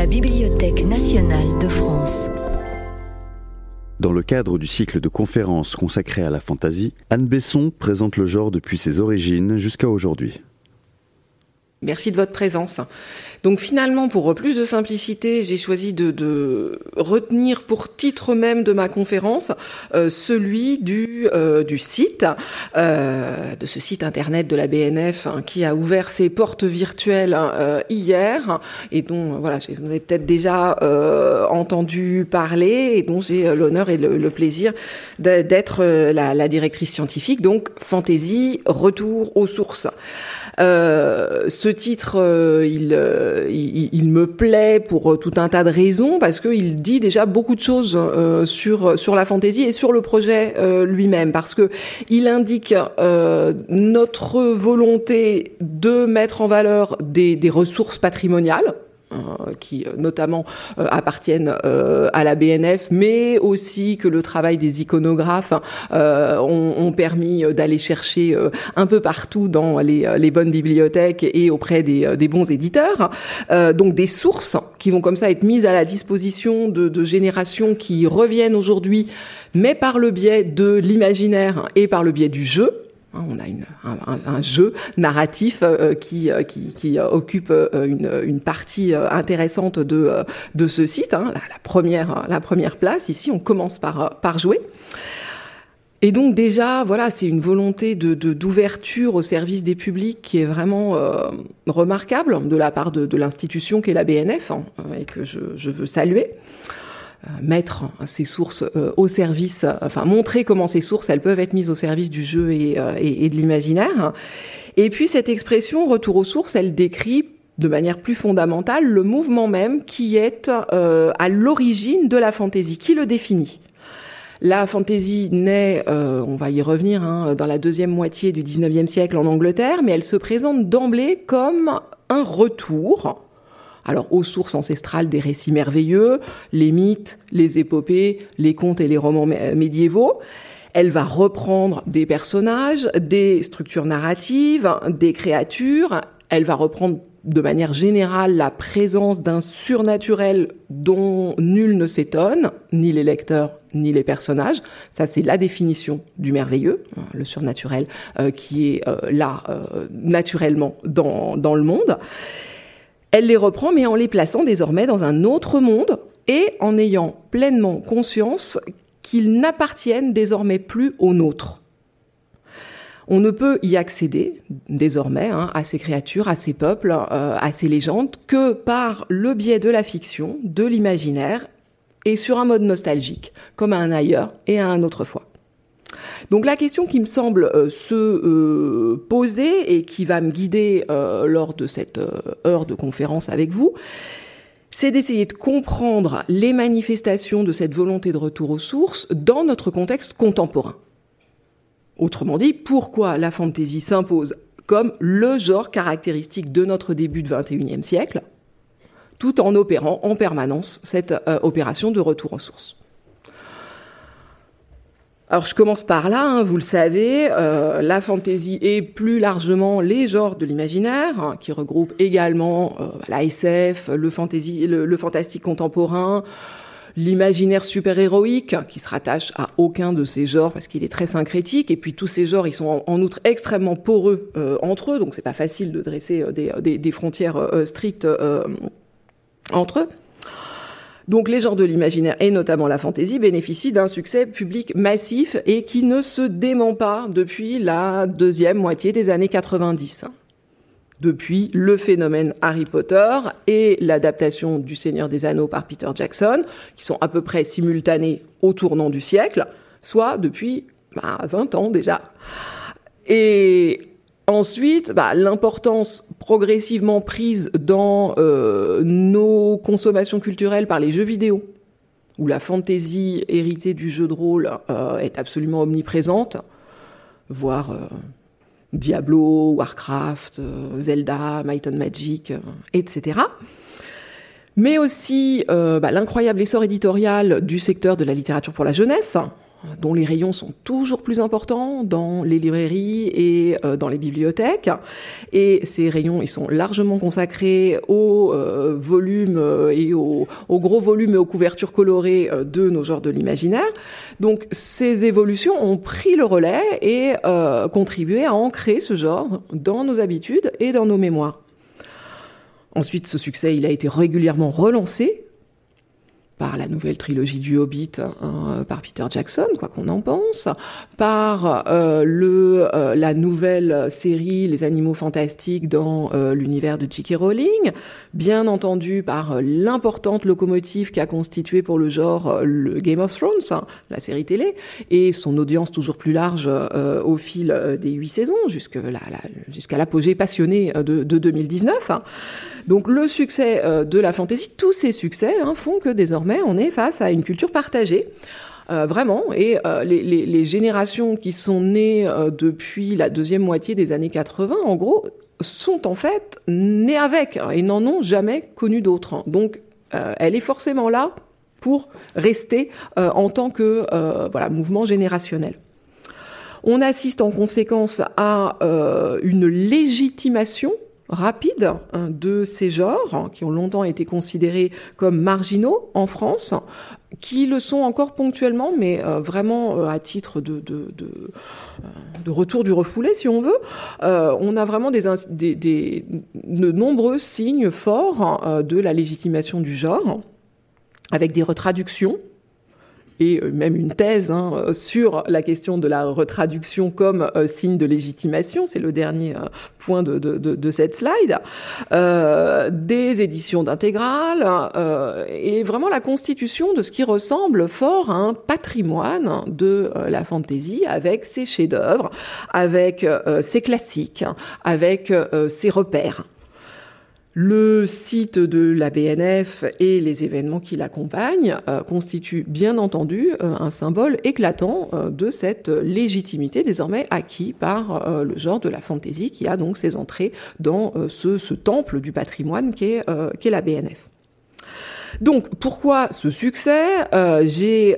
La Bibliothèque nationale de France. Dans le cadre du cycle de conférences consacré à la fantaisie, Anne Besson présente le genre depuis ses origines jusqu'à aujourd'hui. Merci de votre présence. Donc finalement, pour plus de simplicité, j'ai choisi de, retenir pour titre même de ma conférence euh, celui du, euh, du site, euh, de ce site internet de la BNF hein, qui a ouvert ses portes virtuelles hier et dont voilà, vous avez peut-être déjà entendu parler et dont j'ai l'honneur et le, plaisir d'être la, la directrice scientifique. Donc fantaisie, retour aux sources. Euh, ce titre, euh, euh, il, me plaît pour tout un tas de raisons parce qu'il dit déjà beaucoup de choses sur la fantaisie et sur le projet lui-même. Parce que il indique notre volonté de mettre en valeur des, ressources patrimoniales qui euh, notamment euh, appartiennent à la BNF, mais aussi que le travail des iconographes ont, permis d'aller chercher un peu partout dans les, bonnes bibliothèques et auprès des, des bons éditeurs. donc des sources qui vont comme ça être mises à la disposition de, de générations qui reviennent aujourd'hui, mais par le biais de l'imaginaire et par le biais du jeu. Hein, on a un, jeu narratif euh, qui, euh, qui, qui, occupe euh, une, partie intéressante de, ce site, hein, la, première, la première place. Ici, on commence par, jouer. Et donc déjà, voilà, c'est une volonté de d'ouverture au service des publics qui est vraiment remarquable de la part de, l'institution qu'est la BNF hein, et que je veux saluer. Euh, mettre ces sources euh, au service, enfin montrer comment ces sources elles peuvent être mises au service du jeu et, euh, et, de l'imaginaire. Et puis cette expression retour aux sources, elle décrit de manière plus fondamentale le mouvement même qui est à l'origine de la fantaisie, qui le définit. La fantaisie naît, on va y revenir, hein, dans la deuxième moitié du 19e siècle en Angleterre, mais elle se présente d'emblée comme un retour alors aux sources ancestrales des récits merveilleux, les mythes, les épopées, les contes et les romans médiévaux. Elle va reprendre des personnages, des structures narratives, des créatures. Elle va reprendre de manière générale la présence d'un surnaturel dont nul ne s'étonne, ni les lecteurs ni les personnages. Ça, c'est la définition du merveilleux, hein, le surnaturel euh, qui est euh, là euh, naturellement dans, dans le monde. Elle les reprend, mais en les plaçant désormais dans un autre monde et en ayant pleinement conscience qu'ils n'appartiennent désormais plus au nôtre. On ne peut y accéder désormais hein, à ces créatures, à ces peuples, euh, à ces légendes que par le biais de la fiction, de l'imaginaire et sur un mode nostalgique, comme à un ailleurs et à un autrefois. Donc la question qui me semble euh, se euh, poser et qui va me guider euh, lors de cette heure de conférence avec vous, c'est d'essayer de comprendre les manifestations de cette volonté de retour aux sources dans notre contexte contemporain. Autrement dit, pourquoi la fantaisie s'impose comme le genre caractéristique de notre début de 21e siècle, tout en opérant en permanence cette opération de retour aux sources. Alors je commence par là, hein, vous le savez, euh, la fantaisie et plus largement les genres de l'imaginaire, hein, qui regroupent également euh, SF, le, fantasy, le, fantastique contemporain, l'imaginaire super-héroïque, qui se rattache à aucun de ces genres parce qu'il est très syncrétique, et puis tous ces genres, ils sont en, outre extrêmement poreux euh, entre eux, donc c'est pas facile de dresser des, des, des frontières strictes entre eux. Donc les genres de l'imaginaire et notamment la fantaisie bénéficient d'un succès public massif et qui ne se dément pas depuis la deuxième moitié des années 90 depuis le phénomène Harry Potter et l'adaptation du Seigneur des Anneaux par Peter Jackson, qui sont à peu près simultanés au tournant du siècle, soit depuis bah, 20 ans déjà. Et Ensuite, bah, l'importance progressivement prise dans euh, nos consommations culturelles par les jeux vidéo, où la fantaisie héritée du jeu de rôle euh, est absolument omniprésente, voire euh, Diablo, Warcraft, Zelda, Might Magic, etc. Mais aussi bah, l'incroyable essor éditorial du secteur de la littérature pour la jeunesse, dont les rayons sont toujours plus importants dans les librairies et euh, dans les bibliothèques. Et ces rayons, ils sont largement consacrés au euh, volume euh, et au, au, gros volume et aux couvertures colorées de nos genres de l'imaginaire. Donc ces évolutions ont pris le relais et contribué à ancrer ce genre dans nos habitudes et dans nos mémoires. Ensuite, ce succès, il a été régulièrement relancé par la nouvelle trilogie du Hobbit hein, par Peter Jackson, quoi qu'on en pense, par euh, le euh, la nouvelle série Les Animaux Fantastiques dans euh, l'univers de J.K. Rowling, bien entendu par l'importante locomotive qu'a constitué pour le genre le Game of Thrones, hein, la série télé, et son audience toujours plus large au fil des huit saisons, jusqu'à jusqu'à l'apogée passionnée de, de 2019. Donc le succès euh, de la fantaisie, tous ces succès hein, font que désormais on est face à une culture partagée. Euh, vraiment, et euh, les, générations qui sont nées depuis la deuxième moitié des années 80, en gros, sont en fait nées avec et n'en ont jamais connu d'autres. Hein. Donc, elle est forcément là pour rester en tant que voilà mouvement générationnel. On assiste en conséquence à une légitimation rapide hein, de ces genres hein, qui ont longtemps été considérés comme marginaux en France, qui le sont encore ponctuellement, mais euh, vraiment euh, à titre de, de, de, euh, de, retour du refoulé, si on veut. on a vraiment des, des, des de nombreux signes forts hein, de la légitimation du genre, avec des retraductions et euh, même une thèse hein, euh, sur la question de la retraduction comme euh, signe de légitimation. C'est le dernier point de, de, de, de, cette slide. Euh, des éditions d'intégrales et vraiment la constitution de ce qui ressemble fort à un patrimoine de la fantaisie avec ses chefs-d'œuvre, avec ses classiques, avec ses repères. Le site de la BNF et les événements qui l'accompagnent euh, constituent bien entendu euh, un symbole éclatant euh, de cette légitimité désormais acquis par le genre de la fantaisie qui a donc ses entrées dans ce, temple du patrimoine qu'est qu la BNF. Donc pourquoi ce succès? J'ai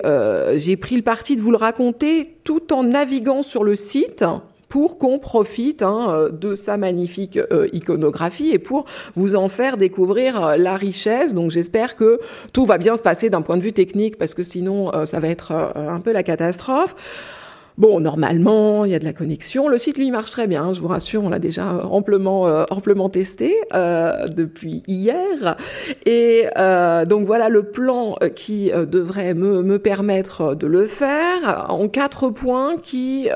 pris le parti de vous le raconter tout en naviguant sur le site pour qu'on profite hein, euh, de sa magnifique euh, iconographie et pour vous en faire découvrir euh, la richesse. Donc j'espère que tout va bien se passer d'un point de vue technique parce que sinon ça va être un peu la catastrophe. Bon, normalement, il y a de la connexion. Le site, lui, marche très bien, je vous rassure, on l'a déjà amplement, euh, amplement testé euh, depuis hier. Et euh, donc voilà le plan euh, qui euh, devrait me, me, permettre de le faire en quatre points qui,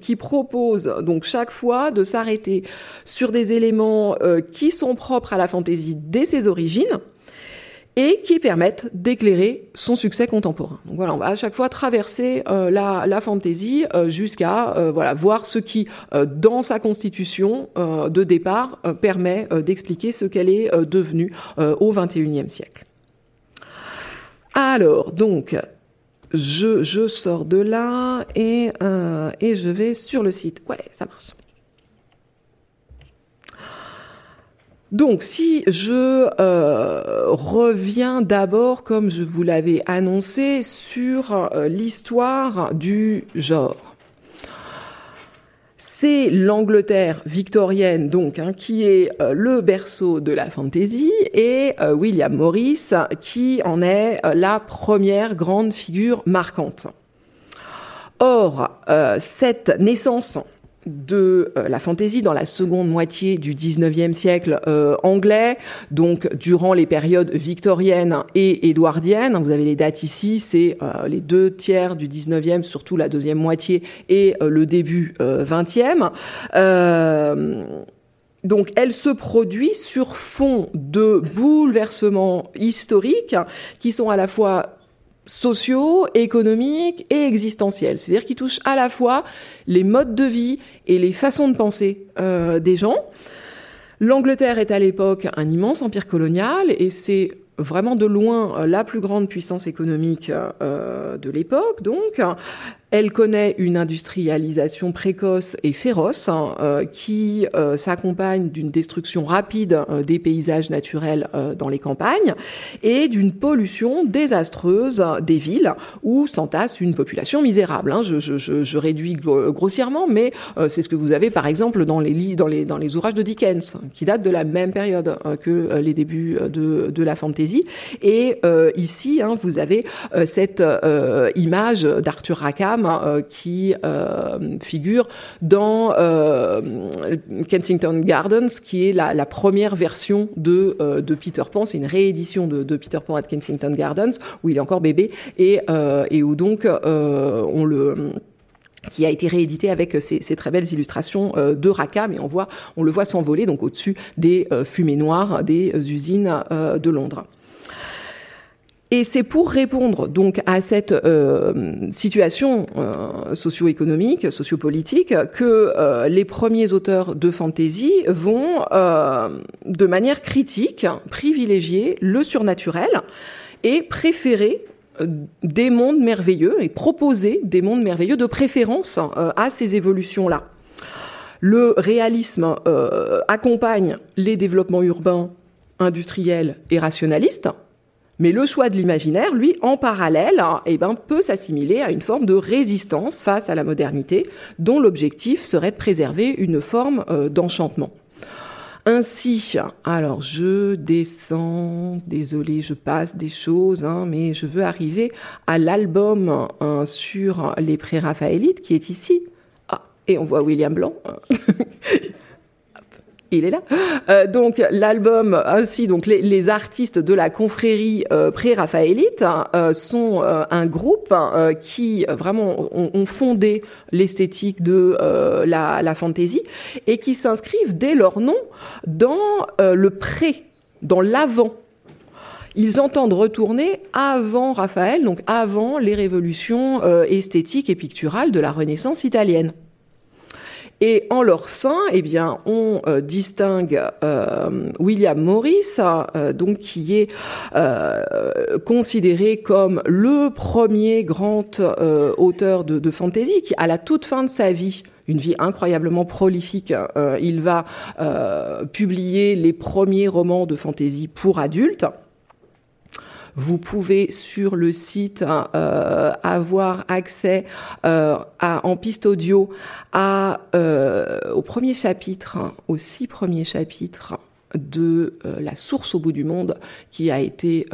qui proposent donc chaque fois de s'arrêter sur des éléments qui sont propres à la fantaisie dès ses origines et qui permettent d'éclairer son succès contemporain. Donc voilà, on va à chaque fois traverser euh, la, la fantaisie euh, jusqu'à euh, voilà voir ce qui, dans sa constitution de départ, permet d'expliquer ce qu'elle est devenue au XXIe siècle. Alors, donc, je, je sors de là et, et je vais sur le site. Ouais, ça marche. Donc, si je euh, reviens d'abord, comme je vous l'avais annoncé, sur euh, l'histoire du genre. C'est l'Angleterre victorienne, donc, hein, qui est euh, le berceau de la fantaisie, et euh, William Morris, qui en est la première grande figure marquante. Or, cette naissance de euh, la fantaisie dans la seconde moitié du 19e siècle euh, anglais, donc durant les périodes victoriennes et édouardiennes. Vous avez les dates ici, c'est euh, les deux tiers du 19e, surtout la deuxième moitié, et le début 20e. Donc, elle se produit sur fond de bouleversements historiques qui sont à la fois sociaux, économiques et existentiels. C'est-à-dire qui touchent à la fois les modes de vie et les façons de penser euh, des gens. L'Angleterre est à l'époque un immense empire colonial et c'est vraiment de loin la plus grande puissance économique euh, de l'époque. Donc, Elle connaît une industrialisation précoce et féroce hein, euh, qui euh, s'accompagne d'une destruction rapide euh, des paysages naturels dans les campagnes et d'une pollution désastreuse des villes où s'entasse une population misérable. Hein. Je, réduis grossièrement, mais c'est ce que vous avez par exemple dans les, dans les, dans les ouvrages de Dickens, qui datent de la même période que les débuts de, de la fantasy. Et ici, hein, vous avez cette image d'Arthur Rackham euh, qui euh, figure dans euh, Kensington Gardens, qui est la, première version de, de Peter Pan. C'est une réédition de, de, Peter Pan at Kensington Gardens où il est encore bébé et, et où donc on le qui a été réédité avec ces, très belles illustrations de Raqqa, mais on voit, on le voit s'envoler donc au-dessus des fumées noires des usines de Londres. Et c'est pour répondre donc à cette euh, situation euh, socio-économique, sociopolitique, que euh, les premiers auteurs de fantasy vont, euh, de manière critique, privilégier le surnaturel et préférer des mondes merveilleux et proposer des mondes merveilleux de préférence à ces évolutions-là. Le réalisme accompagne les développements urbains, industriels et rationalistes mais le choix de l'imaginaire, lui, en parallèle, eh ben, peut s'assimiler à une forme de résistance face à la modernité, dont l'objectif serait de préserver une forme euh, d'enchantement. Ainsi, alors je descends, désolé, je passe des choses, hein, mais je veux arriver à l'album hein, sur les pré-raphaélites qui est ici. Ah, et on voit William Blanc. il est là. Euh, donc l'album ainsi donc les, les, artistes de la confrérie euh, pré-raphaélite euh, sont euh, un groupe euh, qui vraiment ont, ont fondé l'esthétique de la, la fantaisie et qui s'inscrivent dès leur nom dans le pré, dans l'avant. Ils entendent retourner avant Raphaël, donc avant les révolutions esthétiques et picturales de la Renaissance italienne. Et en leur sein, eh bien, on euh, distingue euh, William Morris, euh, donc qui est considéré comme le premier grand auteur de, de fantasy, qui à la toute fin de sa vie une vie incroyablement prolifique. il va publier les premiers romans de fantasy pour adultes. Vous pouvez sur le site euh, avoir accès euh, en piste audio à, euh, au premier chapitre, aux six premiers chapitres de La source au bout du monde, qui a été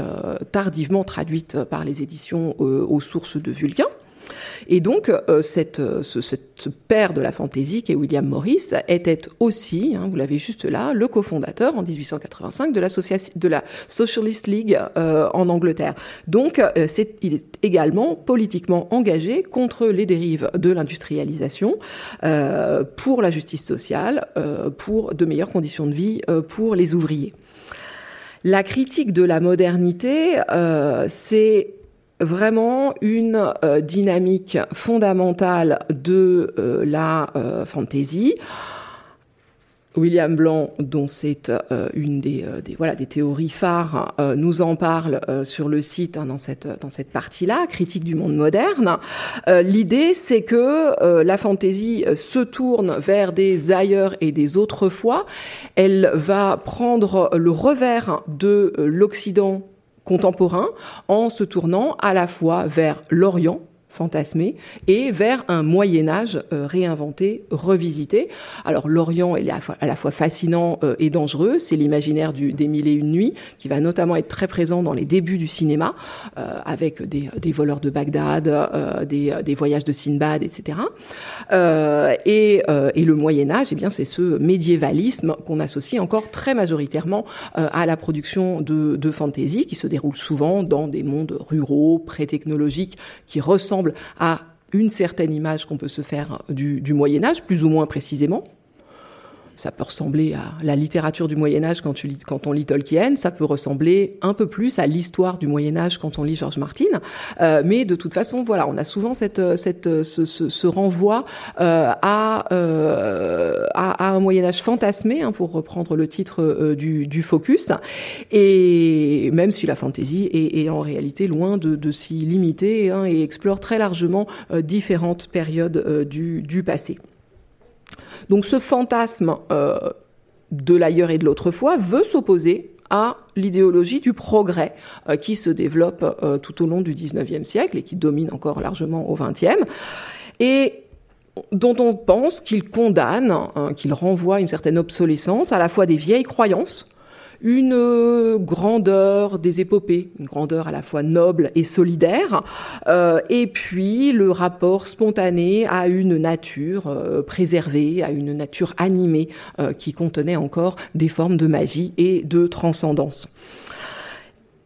tardivement traduite par les éditions aux sources de Vulcain. Et donc, euh, cette, euh, ce, ce, père de la fantaisie, qui est William Morris, était aussi, hein, vous l'avez juste là, le cofondateur en 1885 de, de la Socialist League euh, en Angleterre. Donc, il est également politiquement engagé contre les dérives de l'industrialisation, pour la justice sociale, pour de meilleures conditions de vie pour les ouvriers. La critique de la modernité, c'est vraiment une euh, dynamique fondamentale de euh, la euh, fantaisie. William Blanc, dont c'est une des, voilà des théories phares, nous en parle sur le site hein, dans cette dans cette partie-là, critique du monde moderne. L'idée, c'est que la fantaisie se tourne vers des ailleurs et des autrefois. Elle va prendre le revers de l'Occident contemporain en se tournant à la fois vers l'Orient, fantasmé et vers un Moyen Âge euh, réinventé, revisité. Alors l'Orient est à la fois fascinant euh, et dangereux, c'est l'imaginaire des mille et une nuits qui va notamment être très présent dans les débuts du cinéma, euh, avec des, voleurs de Bagdad, des, voyages de Sinbad, etc. Et, et, le Moyen Âge, eh bien c'est ce médiévalisme qu'on associe encore très majoritairement à la production de, de fantasy qui se déroule souvent dans des mondes ruraux, pré-technologiques, qui ressemblent à une certaine image qu'on peut se faire du, Moyen Âge, plus ou moins précisément. Ça peut ressembler à la littérature du Moyen Âge quand, on lit Tolkien, ça peut ressembler un peu plus à l'histoire du Moyen Âge quand on lit George Martin, euh, mais de toute façon, voilà, on a souvent cette, cette, ce, renvoi euh, à, euh, un Moyen Âge fantasmé, hein, pour reprendre le titre euh, du, focus, et même si la fantasy est, en réalité loin de, s'y limiter hein, et explore très largement euh, différentes périodes euh, du passé. Donc ce fantasme euh, de l'ailleurs et de l'autrefois veut s'opposer à l'idéologie du progrès euh, qui se développe euh, tout au long du XIXe siècle et qui domine encore largement au XXe, et dont on pense qu'il condamne, hein, qu'il renvoie une certaine obsolescence à la fois des vieilles croyances, une grandeur des épopées, une grandeur à la fois noble et solidaire, euh, et puis le rapport spontané à une nature euh, préservée, à une nature animée euh, qui contenait encore des formes de magie et de transcendance.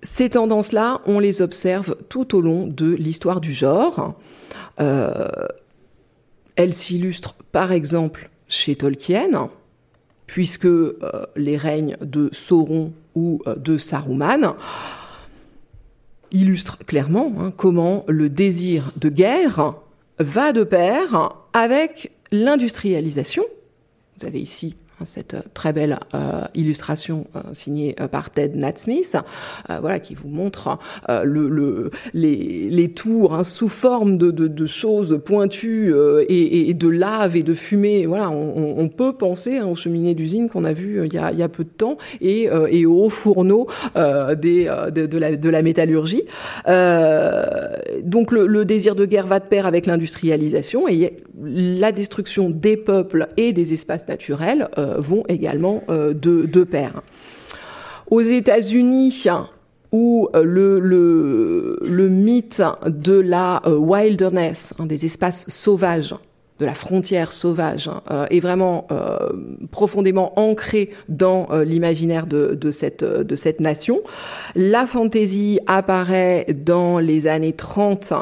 Ces tendances-là, on les observe tout au long de l'histoire du genre. elles s'illustrent par exemple chez Tolkien, puisque euh, les règnes de Sauron ou euh, de Saruman illustrent clairement hein, comment le désir de guerre va de pair avec l'industrialisation. Vous avez ici cette euh, très belle euh, illustration euh, signée par Ted Natsmith, voilà, qui vous montre le, le, les, tours hein, sous forme de, choses pointues et, de lave et de fumée. Voilà, on, peut penser hein, aux cheminées d'usine qu'on a vues il, y a, peu de temps et, aux fourneaux de, la, métallurgie. donc le, désir de guerre va de pair avec l'industrialisation et la destruction des peuples et des espaces naturels vont également euh, de, de pair. Aux États-Unis, où euh, le, le, le, mythe de la wilderness, hein, des espaces sauvages, de la frontière sauvage, euh, est vraiment euh, profondément ancré dans euh, l'imaginaire de, de, cette, de cette nation. La fantaisie apparaît dans les années 30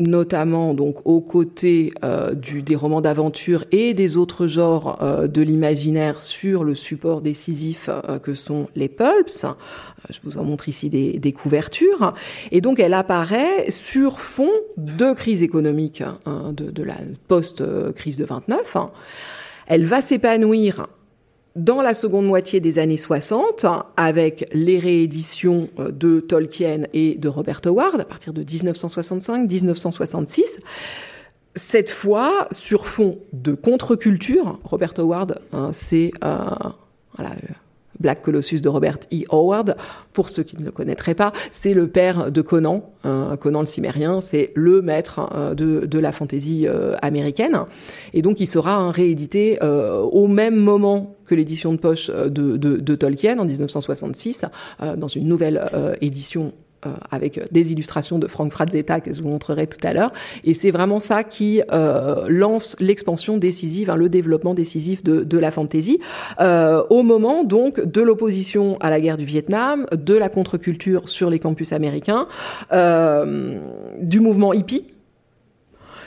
notamment donc aux côtés euh, du, des romans d'aventure et des autres genres euh, de l'imaginaire sur le support décisif euh, que sont les pulps. Je vous en montre ici des, des couvertures. Et donc elle apparaît sur fond de crise économique hein, de, de, la post-crise de 29. Elle va s'épanouir dans la seconde moitié des années 60, avec les rééditions euh, de Tolkien et de Robert Howard à partir de 1965-1966, cette fois sur fond de contre-culture. Robert Howard, hein, c'est euh, voilà, Black Colossus de Robert E. Howard. Pour ceux qui ne le connaîtraient pas, c'est le père de Conan. Euh, Conan le Cimérien, c'est le maître euh, de, la fantaisie euh, américaine. Et donc, il sera hein, réédité euh, au même moment que l'édition de poche de, de, Tolkien en 1966, euh, dans une nouvelle euh, édition euh, avec des illustrations de Frank Frazetta que je vous montrerai tout à l'heure. Et c'est vraiment ça qui euh, lance l'expansion décisive, hein, le développement décisif de, la fantaisie, euh, au moment donc de l'opposition à la guerre du Vietnam, de la contre-culture sur les campus américains, euh, du mouvement hippie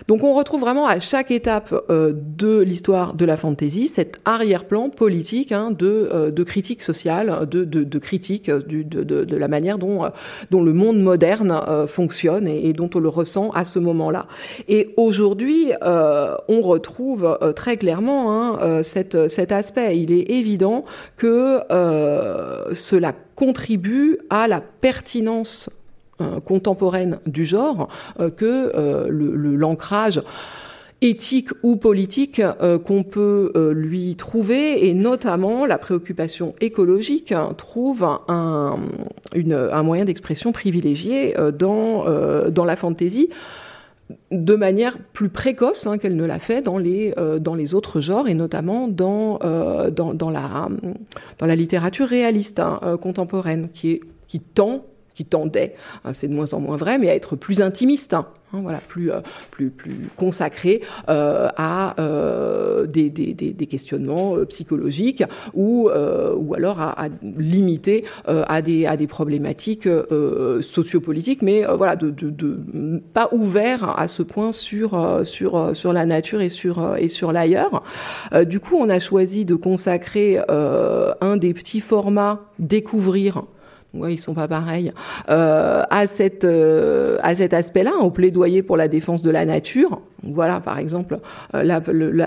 donc on retrouve vraiment à chaque étape euh, de l'histoire de la fantaisie cet arrière-plan politique hein, de, euh, critique sociale, de, critique euh, de, la manière dont, le monde moderne fonctionne et, dont on le ressent à ce moment-là. Et aujourd'hui, on retrouve très clairement hein, cet aspect. Il est évident que cela contribue à la pertinence contemporaine du genre euh, que euh, l'ancrage éthique ou politique euh, qu'on peut euh, lui trouver. Et notamment la préoccupation écologique hein, trouve un, moyen d'expression privilégié euh, dans, la fantaisie de manière plus précoce hein, qu'elle ne l'a fait dans les autres genres et notamment dans la dans la littérature réaliste hein, contemporaine qui tend qui tendait, hein, c'est de moins en moins vrai, mais à être plus intimiste. Hein, Hein, voilà, plus, euh, plus, plus consacré euh, à euh, des, des, des, questionnements psychologiques ou, ou alors à, à limiter à, des, à des problématiques sociopolitiques, mais voilà, de, de, de, pas ouvert à ce point sur, sur, sur la nature et sur, et sur l'ailleurs. du coup, on a choisi de consacrer un des petits formats découvrir ouais, ils sont pas pareils, euh, à cette euh, à cet aspect-là, au plaidoyer pour la défense de la nature. Voilà, par exemple, euh,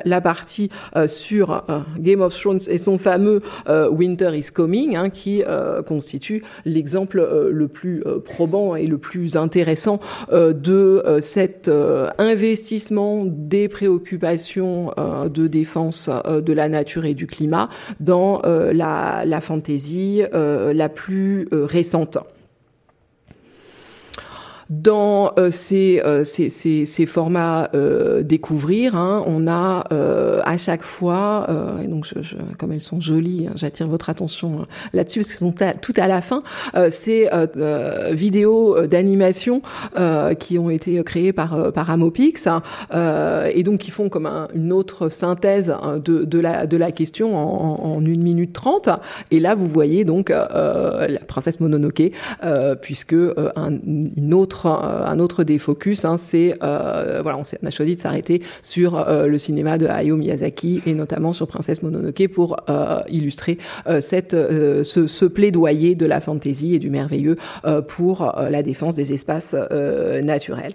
la, partie euh, sur Game of Thrones et son fameux Winter is Coming, hein, qui constitue l'exemple le plus probant et le plus intéressant de cet investissement des préoccupations de défense de la nature et du climat dans la, la fantaisie la plus récente. Dans euh, ces, euh, ces, ces, ces, formats euh, découvrir, hein, on a à chaque fois, et donc je, je, comme elles sont jolies, hein, j'attire votre attention là-dessus parce qu'elles sont tout à la fin, ces vidéos d'animation qui ont été créées par par Amopix hein, et donc qui font comme un, une autre synthèse de, de, la de la question en, en, une minute trente. Et là, vous voyez donc la princesse Mononoke, puisque un, une autre euh, un autre des focus, hein, c'est euh, voilà, on, a choisi de s'arrêter sur euh, le cinéma de Hayao Miyazaki et notamment sur Princesse Mononoke pour illustrer cette ce, ce, plaidoyer de la fantaisie et du merveilleux pour la défense des espaces naturels.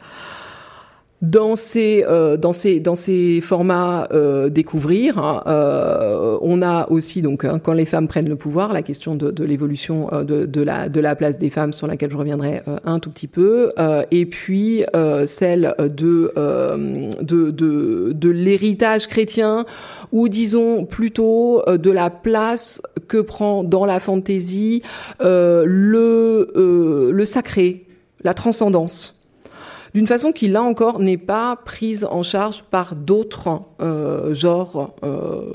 Dans ces, euh, dans ces, formats euh, découvrir, hein, euh, on a aussi donc hein, quand les femmes prennent le pouvoir, la question de, l'évolution de, la, place des femmes sur laquelle je reviendrai un tout petit peu, et puis celle de, l'héritage chrétien ou disons plutôt de la place que prend dans la fantaisie le sacré, la transcendance d'une façon qui, là encore, n'est pas prise en charge par d'autres euh, genres euh,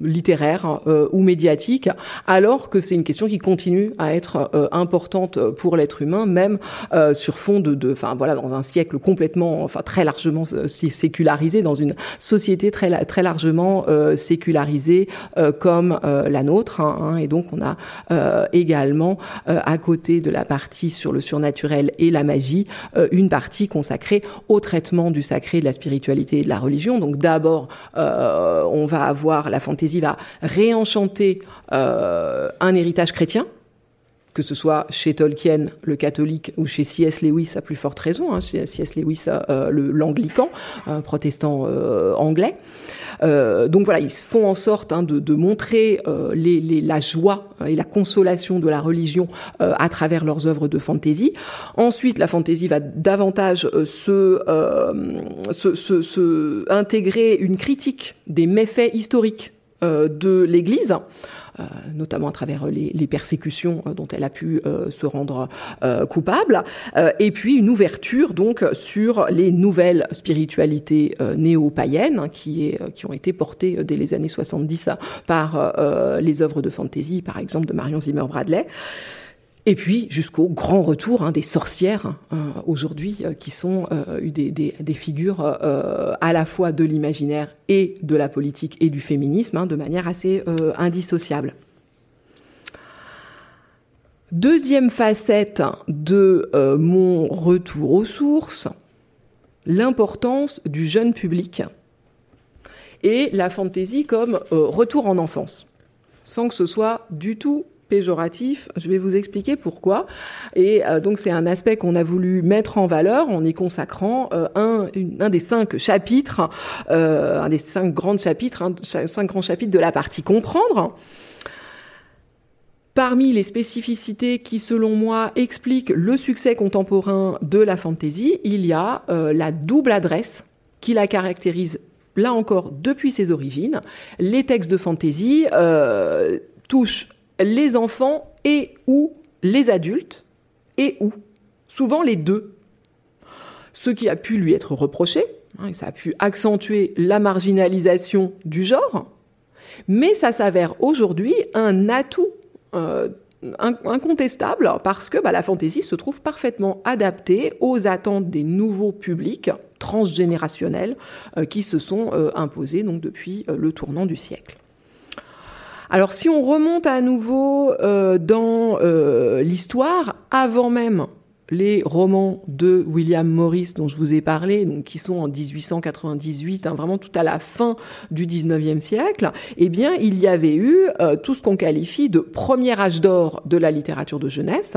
littéraire euh, ou médiatique, alors que c'est une question qui continue à être euh, importante pour l'être humain, même euh, sur fond de, enfin voilà, dans un siècle complètement, enfin très largement sécularisé, dans une société très très largement sécularisée comme la nôtre, hein, hein, et donc on a également à côté de la partie sur le surnaturel et la magie, une partie consacrée au traitement du sacré, de la spiritualité et de la religion. Donc d'abord, on va avoir la fantaisie va réenchanter euh, un héritage chrétien, que ce soit chez Tolkien, le catholique, ou chez C.S. Lewis, à plus forte raison, hein, C.S. Lewis, euh, l'anglican, protestant euh, anglais. donc voilà, ils font en sorte hein, de, montrer la joie et la consolation de la religion à travers leurs œuvres de fantaisie. Ensuite, la fantaisie va davantage intégrer une critique des méfaits historiques de l'Église. Euh, notamment à travers les, les, persécutions euh, dont elle a pu se rendre coupable, et puis une ouverture donc sur les nouvelles spiritualités néo-païennes hein, qui, est, qui ont été portées dès les années 70 par les œuvres de fantasy, par exemple de Marion Zimmer Bradley. Et puis jusqu'au grand retour hein, des sorcières hein, aujourd'hui, euh, qui sont euh, des, figures euh, à la fois de l'imaginaire et de la politique et du féminisme, hein, de manière assez indissociable. Deuxième facette de mon retour aux sources, l'importance du jeune public et la fantaisie comme retour en enfance, sans que ce soit du tout péjoratif. Je vais vous expliquer pourquoi. Et euh, donc c'est un aspect qu'on a voulu mettre en valeur en y consacrant euh, un, un des cinq chapitres, euh, un des cinq grands chapitres, cinq grands chapitres de la partie comprendre. Parmi les spécificités qui, selon moi, expliquent le succès contemporain de la fantasy, il y a la double adresse qui la caractérise là encore depuis ses origines. Les textes de fantasy euh, touchent les enfants et ou les adultes et ou souvent les deux. Ce qui a pu lui être reproché, hein, ça a pu accentuer la marginalisation du genre, mais ça s'avère aujourd'hui un atout euh, incontestable parce que bah, la fantaisie se trouve parfaitement adaptée aux attentes des nouveaux publics transgénérationnels euh, qui se sont euh, imposés depuis le tournant du siècle. Alors si on remonte à nouveau dans l'histoire, avant même les romans de William Morris dont je vous ai parlé, donc qui sont en 1898, hein, vraiment tout à la fin du 19e siècle, eh bien, il y avait eu euh, tout ce qu'on qualifie de premier âge d'or de la littérature de jeunesse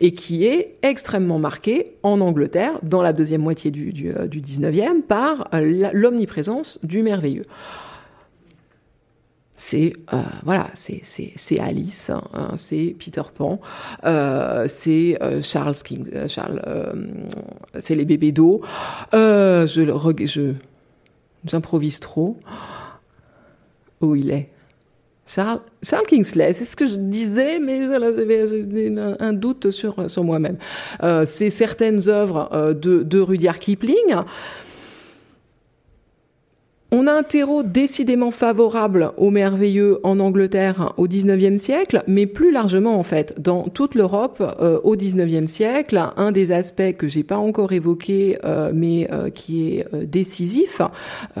et qui est extrêmement marqué en Angleterre dans la deuxième moitié du, du, euh, du 19e par euh, l'omniprésence du merveilleux c'est euh, voilà, c'est Alice, hein, hein, c'est Peter Pan, euh, c'est euh, Charles King, Charles, c'est les bébés d'eau. je je j'improvise trop. Où il est? Charles, Charles Kingsley, c'est ce que je disais, mais j'avais un doute sur, sur moi-même. c'est certaines œuvres de Rudyard Kipling. On a un terreau décidément favorable au merveilleux en Angleterre au XIXe siècle, mais plus largement en fait dans toute l'Europe euh, au XIXe siècle. Un des aspects que j'ai pas encore évoqué, euh, mais euh, qui est décisif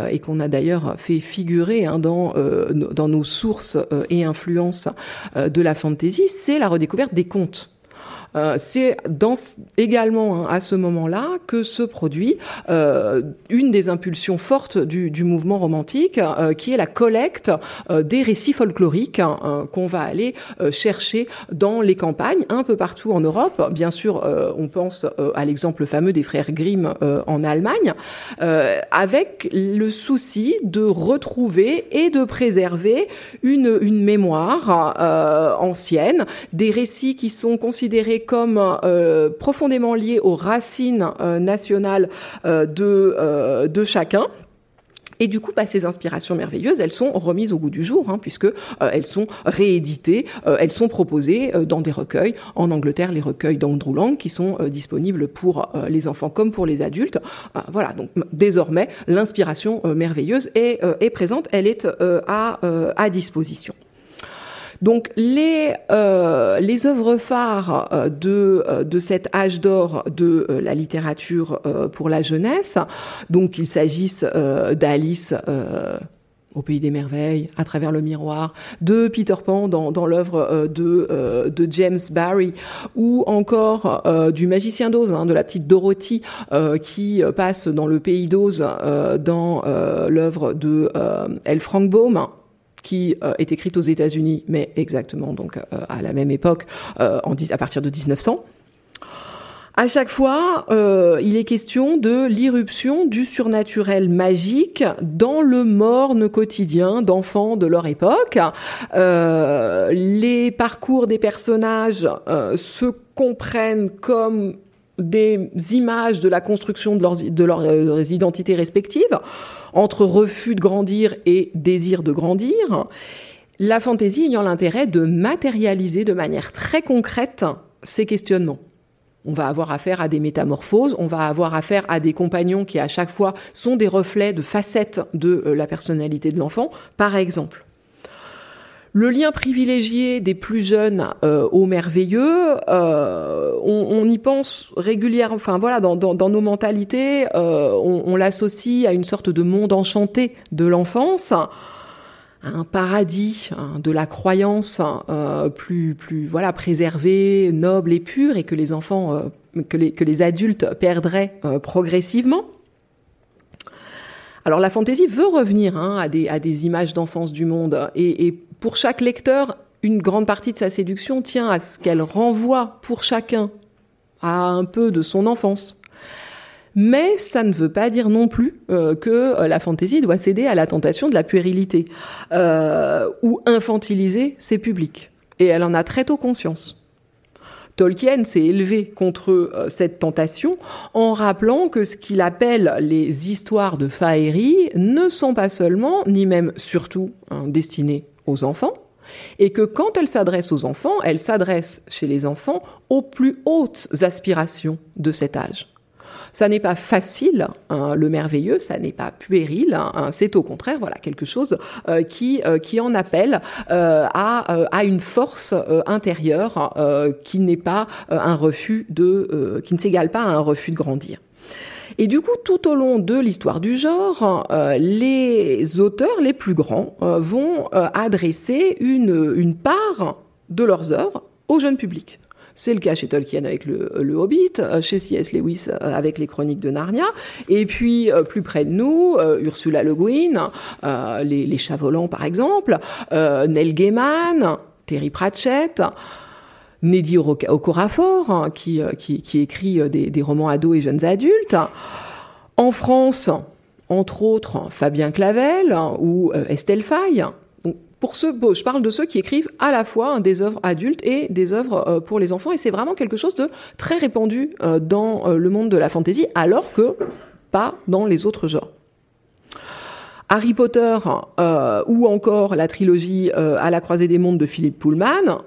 et qu'on a d'ailleurs fait figurer hein, dans dans nos sources et influences de la fantasy, c'est la redécouverte des contes. Euh, c'est dans, également hein, à ce moment-là que se produit euh, une des impulsions fortes du, du mouvement romantique, euh, qui est la collecte des récits folkloriques hein, qu'on va aller chercher dans les campagnes, un peu partout en Europe. Bien sûr, on pense à l'exemple fameux des frères Grimm en Allemagne, avec le souci de retrouver et de préserver une, une mémoire ancienne, des récits qui sont considérés comme euh, profondément lié aux racines euh, nationales euh, de, de chacun. Et du coup, bah, ces inspirations merveilleuses, elles sont remises au goût du jour, hein, puisque elles sont rééditées, elles sont proposées dans des recueils. En Angleterre, les recueils d'Andrew Lang, qui sont disponibles pour les enfants comme pour les adultes. voilà, donc désormais, l'inspiration merveilleuse est, est, présente, elle est à, à disposition. Donc les euh, les œuvres phares euh, de euh, de cet âge d'or de la littérature pour la jeunesse, donc qu'il s'agisse d'Alice au pays des merveilles, à travers le miroir, de Peter Pan dans, dans l'œuvre de, de James Barry, ou encore du magicien d'Oz, hein, de la petite Dorothy, qui passe dans le pays d'Oz dans l'œuvre de L. Frank Baum, qui euh, est écrite aux États-Unis, mais exactement donc euh, à la même époque, euh, en, à partir de 1900. À chaque fois, il est question de l'irruption du surnaturel magique dans le morne quotidien d'enfants de leur époque. les parcours des personnages se comprennent comme des images de la construction de leurs, de leurs euh, identités respectives, entre refus de grandir et désir de grandir. La fantaisie ayant l'intérêt de matérialiser de manière très concrète ces questionnements. On va avoir affaire à des métamorphoses, on va avoir affaire à des compagnons qui à chaque fois sont des reflets de facettes de euh, la personnalité de l'enfant, par exemple. Le lien privilégié des plus jeunes euh, au merveilleux, euh, on, y pense régulièrement. Enfin voilà, dans, nos mentalités, euh, on, l'associe à une sorte de monde enchanté de l'enfance, un paradis hein, de la croyance plus plus voilà préservé, noble et pur, et que les enfants, que les que les adultes perdraient progressivement. Alors la fantaisie veut revenir hein, à, des, à des images d'enfance du monde et, et pour chaque lecteur, une grande partie de sa séduction tient à ce qu'elle renvoie pour chacun à un peu de son enfance. Mais ça ne veut pas dire non plus euh, que euh, la fantaisie doit céder à la tentation de la puérilité euh, ou infantiliser ses publics. Et elle en a très tôt conscience. Tolkien s'est élevé contre cette tentation en rappelant que ce qu'il appelle les histoires de Faerie ne sont pas seulement, ni même surtout, destinées aux enfants, et que quand elles s'adressent aux enfants, elles s'adressent chez les enfants aux plus hautes aspirations de cet âge. Ça n'est pas facile, hein, le merveilleux, ça n'est pas puéril, hein, c'est au contraire voilà quelque chose qui qui en appelle à à une force intérieure qui n'est pas un refus de qui ne s'égale pas à un refus de grandir. Et du coup, tout au long de l'histoire du genre, euh, les auteurs les plus grands euh, vont euh, adresser une, une part de leurs œuvres au jeune public. C'est le cas chez Tolkien avec le, le Hobbit, chez C.S. Lewis avec les Chroniques de Narnia, et puis plus près de nous, Ursula Le Guin, les, les Chavolants par exemple, Neil Gaiman, Terry Pratchett. Neddy Okorafor, hein, qui, euh, qui, qui, écrit euh, des, des, romans ados et jeunes adultes. En France, entre autres, Fabien Clavel ou euh, Estelle Faye. Donc, pour ceux, je parle de ceux qui écrivent à la fois hein, des œuvres adultes et des œuvres pour les enfants, et c'est vraiment quelque chose de très répandu dans le monde de la fantasy, alors que pas dans les autres genres. Harry Potter ou encore la trilogie À la croisée des mondes de Philippe Pullman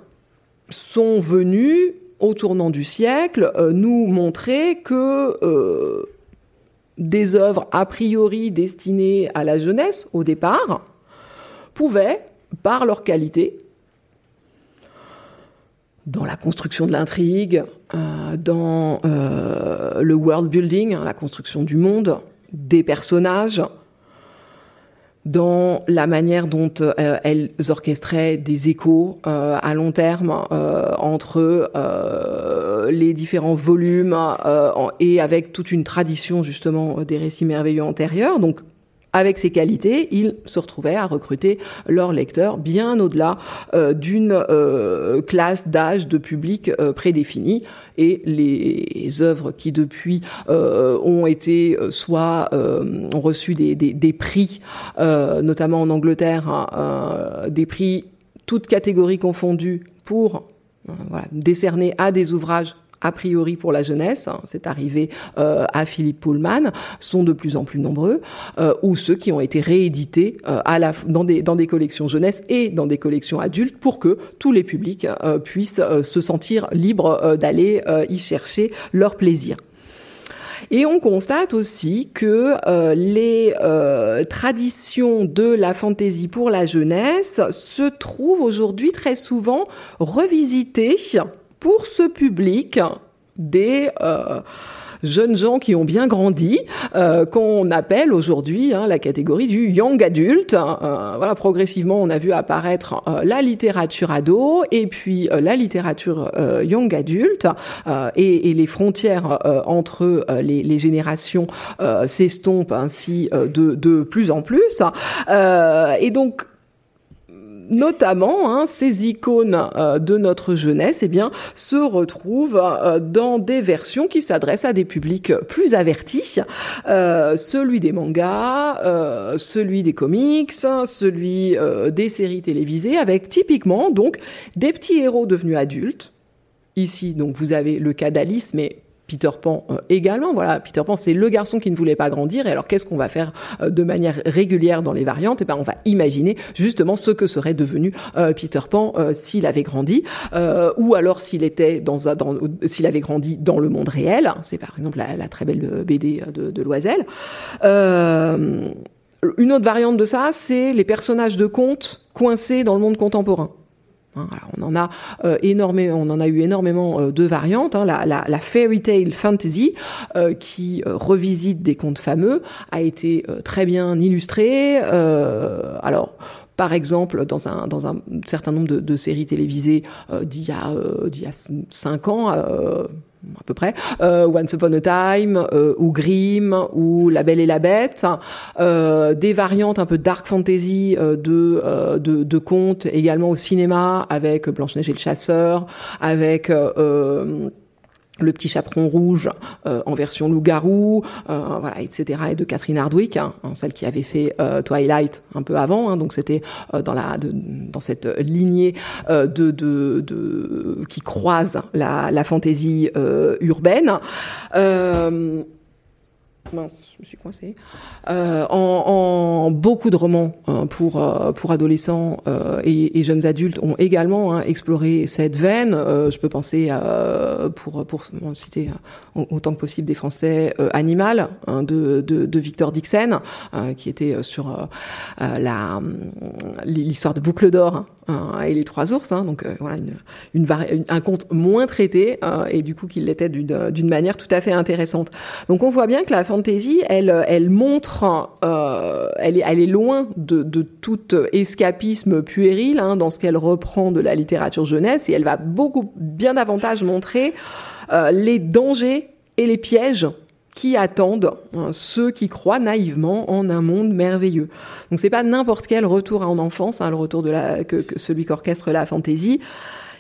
sont venus au tournant du siècle euh, nous montrer que euh, des œuvres a priori destinées à la jeunesse au départ pouvaient, par leur qualité, dans la construction de l'intrigue, euh, dans le world building, hein, la construction du monde, des personnages, dans la manière dont euh, elles orchestraient des échos euh, à long terme euh, entre euh, les différents volumes et avec toute une tradition justement des récits merveilleux antérieurs. Avec ces qualités, ils se retrouvaient à recruter leurs lecteurs bien au-delà euh, d'une euh, classe d'âge de public euh, prédéfinie. Et les œuvres qui depuis ont été soit ont reçu des, des, des prix, notamment en Angleterre, hein, des prix toutes catégories confondues pour voilà, décerner à des ouvrages a priori pour la jeunesse, hein, c'est arrivé euh, à Philippe Pullman, sont de plus en plus nombreux, euh, ou ceux qui ont été réédités euh, dans, des, collections jeunesse et dans des collections adultes pour que tous les publics puissent se sentir libres d'aller y chercher leur plaisir. Et on constate aussi que les traditions de la fantaisie pour la jeunesse se trouvent aujourd'hui très souvent revisitées pour ce public des euh, jeunes gens qui ont bien grandi, euh, qu'on appelle aujourd'hui hein, la catégorie du young adult. Euh, voilà, progressivement, on a vu apparaître euh, la littérature ado et puis euh, la littérature euh, young adulte et, et, les frontières entre les, les, générations s'estompent ainsi de, de plus en plus. et donc notamment hein, ces icônes euh, de notre jeunesse eh bien, se retrouvent euh, dans des versions qui s'adressent à des publics plus avertis, euh, celui des mangas, euh, celui des comics, celui des séries télévisées, avec typiquement donc des petits héros devenus adultes. Ici, donc, vous avez le cas d'Alice, mais Peter Pan euh, également. Voilà, Peter Pan, c'est le garçon qui ne voulait pas grandir. Et alors, qu'est-ce qu'on va faire euh, de manière régulière dans les variantes? Et eh ben, on va imaginer justement ce que serait devenu euh, Peter Pan s'il avait grandi, ou alors s'il était dans, s'il avait grandi dans le monde réel. C'est par exemple la, la, très belle BD de, de Loisel. une autre variante de ça, c'est les personnages de contes coincés dans le monde contemporain. Hein, on en a euh, énormément, on en a eu énormément euh, de variantes. Hein. La, fairy tale fantasy euh, qui euh, revisite des contes fameux a été très bien illustrée. alors. Par exemple, dans un, certain nombre de, séries télévisées d'il y a cinq ans, à peu près, euh, Once Upon a Time, euh, ou Grimm, ou La Belle et la Bête, euh, des variantes un peu dark fantasy euh, de, euh, de, de contes également au cinéma avec Blanche-Neige et le Chasseur, avec le petit chaperon rouge euh, en version loup-garou, euh, voilà, etc. Et de Catherine Hardwick, hein, hein, celle qui avait fait euh, Twilight un peu avant, hein, donc c'était dans dans cette lignée de, de, de, qui croise la, la fantaisie urbaine. Je me suis coincée, euh, en, beaucoup de romans hein, pour euh, pour adolescents euh, et, jeunes adultes ont également hein, exploré cette veine. je peux penser à, pour pour citer autant que possible des Français Animal hein, de, de, Victor Dixon qui était sur la l'histoire de Boucle d'or et les trois ours. donc voilà une, un conte moins traité et du coup qu'il l'était d'une d'une manière tout à fait intéressante. Donc on voit bien que la elle, montre, euh, elle, est, loin de, tout escapisme puéril hein, dans ce qu'elle reprend de la littérature jeunesse et elle va beaucoup bien davantage montrer euh, les dangers et les pièges qui attendent hein, ceux qui croient naïvement en un monde merveilleux. Donc c'est pas n'importe quel retour en enfance, hein, le retour de celui qu'orchestre la fantasy.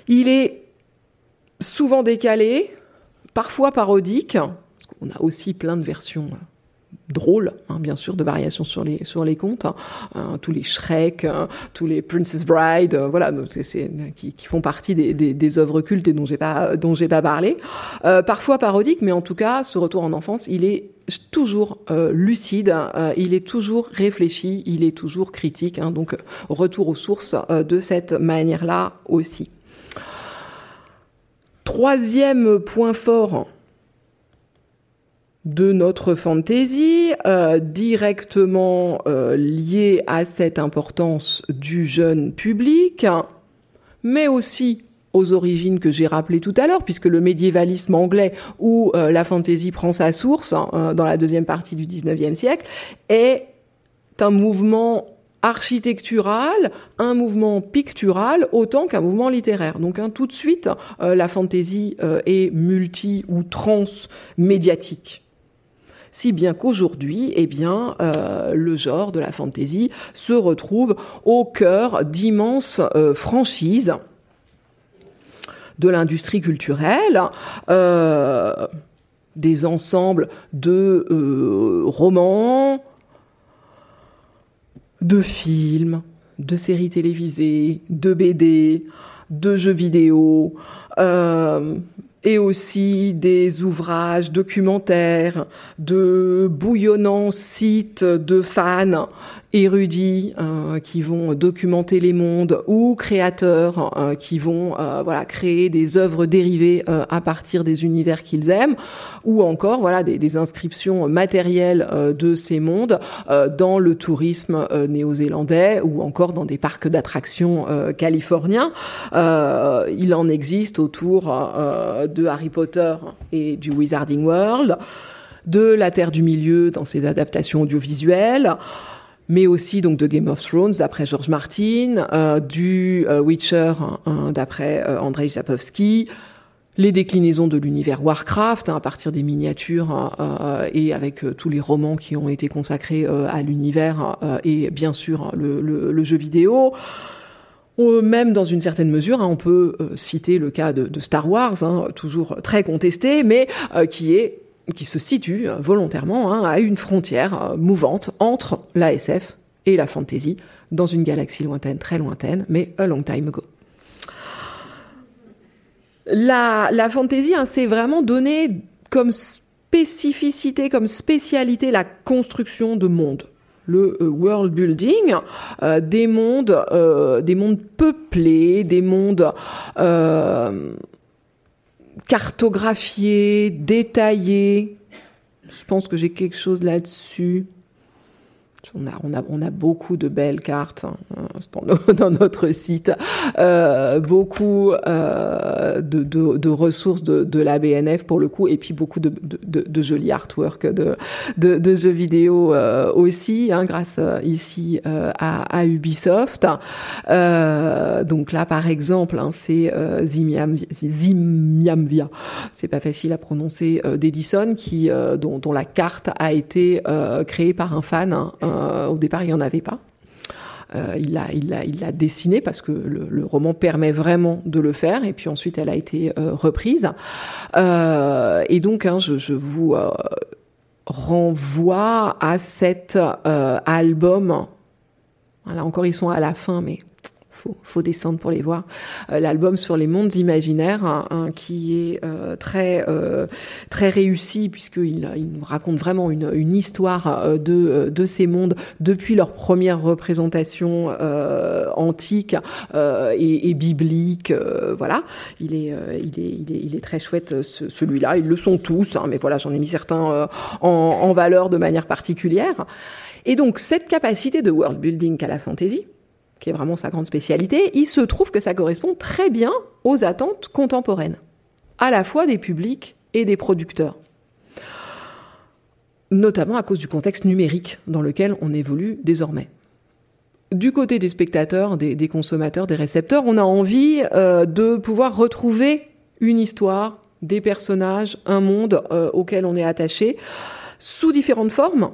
Il est souvent décalé, parfois parodique, on a aussi plein de versions euh, drôles, hein, bien sûr, de variations sur les contes, hein. euh, tous les Shrek, hein, tous les Princess Bride, euh, voilà, qui, font partie des, œuvres cultes et dont j'ai pas dont j'ai pas parlé. parfois parodique, mais en tout cas, ce retour en enfance, il est toujours lucide, il est toujours réfléchi, il est toujours critique. donc retour aux sources de cette manière-là aussi. Troisième point fort de notre fantaisie, euh, directement euh, lié à cette importance du jeune public, mais aussi aux origines que j'ai rappelées tout à l'heure, puisque le médiévalisme anglais, où euh, la fantaisie prend sa source hein, dans la deuxième partie du XIXe siècle, est un mouvement architectural, un mouvement pictural autant qu'un mouvement littéraire. Donc hein, tout de suite, la fantaisie est multi ou transmédiatique si bien qu'aujourd'hui, eh bien, euh, le genre de la fantasy se retrouve au cœur d'immenses euh, franchises de l'industrie culturelle. Euh, des ensembles de romans, de films, de séries télévisées, de BD, de jeux vidéo, et aussi des ouvrages documentaires, de bouillonnants sites de fans érudits euh, qui vont documenter les mondes ou créateurs euh, qui vont euh, voilà créer des œuvres dérivées à partir des univers qu'ils aiment ou encore voilà des, des inscriptions matérielles de ces mondes dans le tourisme néo-zélandais ou encore dans des parcs d'attractions californiens. il en existe autour de Harry Potter et du Wizarding World, de La Terre du Milieu dans ses adaptations audiovisuelles mais aussi donc de Game of Thrones d'après George Martin, euh, du euh, Witcher hein, d'après euh, Andrzej Sapkowski, les déclinaisons de l'univers Warcraft hein, à partir des miniatures hein, et avec tous les romans qui ont été consacrés à l'univers et bien sûr le, le, jeu vidéo. Même dans une certaine mesure, on peut citer le cas de Star Wars, toujours très contesté, mais qui est qui se situe euh, volontairement hein, à une frontière euh, mouvante entre la SF et la fantasy, dans une galaxie lointaine, très lointaine, mais a long time ago. La, la fantasy, hein, c'est vraiment donné comme spécificité, comme spécialité la construction de mondes le euh, world building, des mondes, des mondes peuplés, des mondes cartographié, détaillé. Je pense que j'ai quelque chose là-dessus. On a, on, a, on a beaucoup de belles cartes hein, dans, notre site, euh, beaucoup euh, de, de, ressources de, de, la BNF pour le coup, et puis beaucoup de, jolis artworks de, jeux vidéo euh, aussi, hein, grâce ici à, à, Ubisoft. donc là, par exemple, hein, c'est Zimiamvia, Zimiamvia. c'est pas facile à prononcer, d'Edison, qui dont, dont, la carte a été créée par un fan. Hein, euh, au départ, il n'y en avait pas. Euh, il l'a il l'a il l'a dessiné parce que le, roman permet vraiment de le faire et puis ensuite elle a été euh, reprise et donc hein, je, je, vous renvoie à cet album là encore ils sont à la fin mais faut, faut descendre pour les voir. L'album sur les mondes imaginaires, hein, qui est très très réussi puisqu'il il nous raconte vraiment une, une histoire de de ces mondes depuis leur première représentation antique et, et, biblique. voilà, il est, il est il est il est très chouette celui-là. Ils le sont tous, hein, mais voilà, j'en ai mis certains en, en valeur de manière particulière. Et donc cette capacité de world building qu'a la fantasy, qui est vraiment sa grande spécialité, il se trouve que ça correspond très bien aux attentes contemporaines, à la fois des publics et des producteurs. Notamment à cause du contexte numérique dans lequel on évolue désormais. Du côté des spectateurs, des, consommateurs, des récepteurs, on a envie euh, de pouvoir retrouver une histoire, des personnages, un monde euh, auquel on est attaché, sous différentes formes,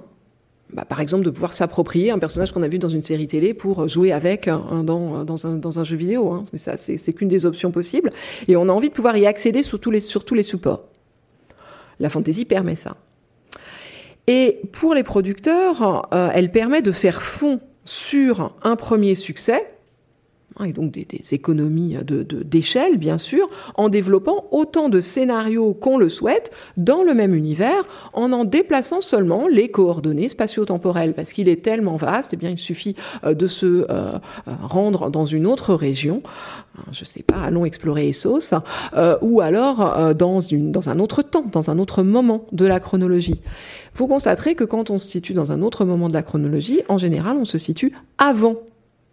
bah, par exemple, de pouvoir s'approprier un personnage qu'on a vu dans une série télé pour jouer avec dans, dans, un, jeu vidéo. Hein. Mais ça, c'est qu'une des options possibles. Et on a envie de pouvoir y accéder sur tous les, sur tous les supports. La fantaisie permet ça. Et pour les producteurs, euh, elle permet de faire fond sur un premier succès, Hein, et donc des, économies de, d'échelle, bien sûr, en développant autant de scénarios qu'on le souhaite dans le même univers, en en déplaçant seulement les coordonnées spatio-temporelles, parce qu'il est tellement vaste, eh bien il suffit euh, de se euh, euh, rendre dans une autre région, je sais pas, allons explorer Essos, ou alors dans, une, dans un autre temps, dans un autre moment de la chronologie. Vous constaterez que quand on se situe dans un autre moment de la chronologie, en général, on se situe avant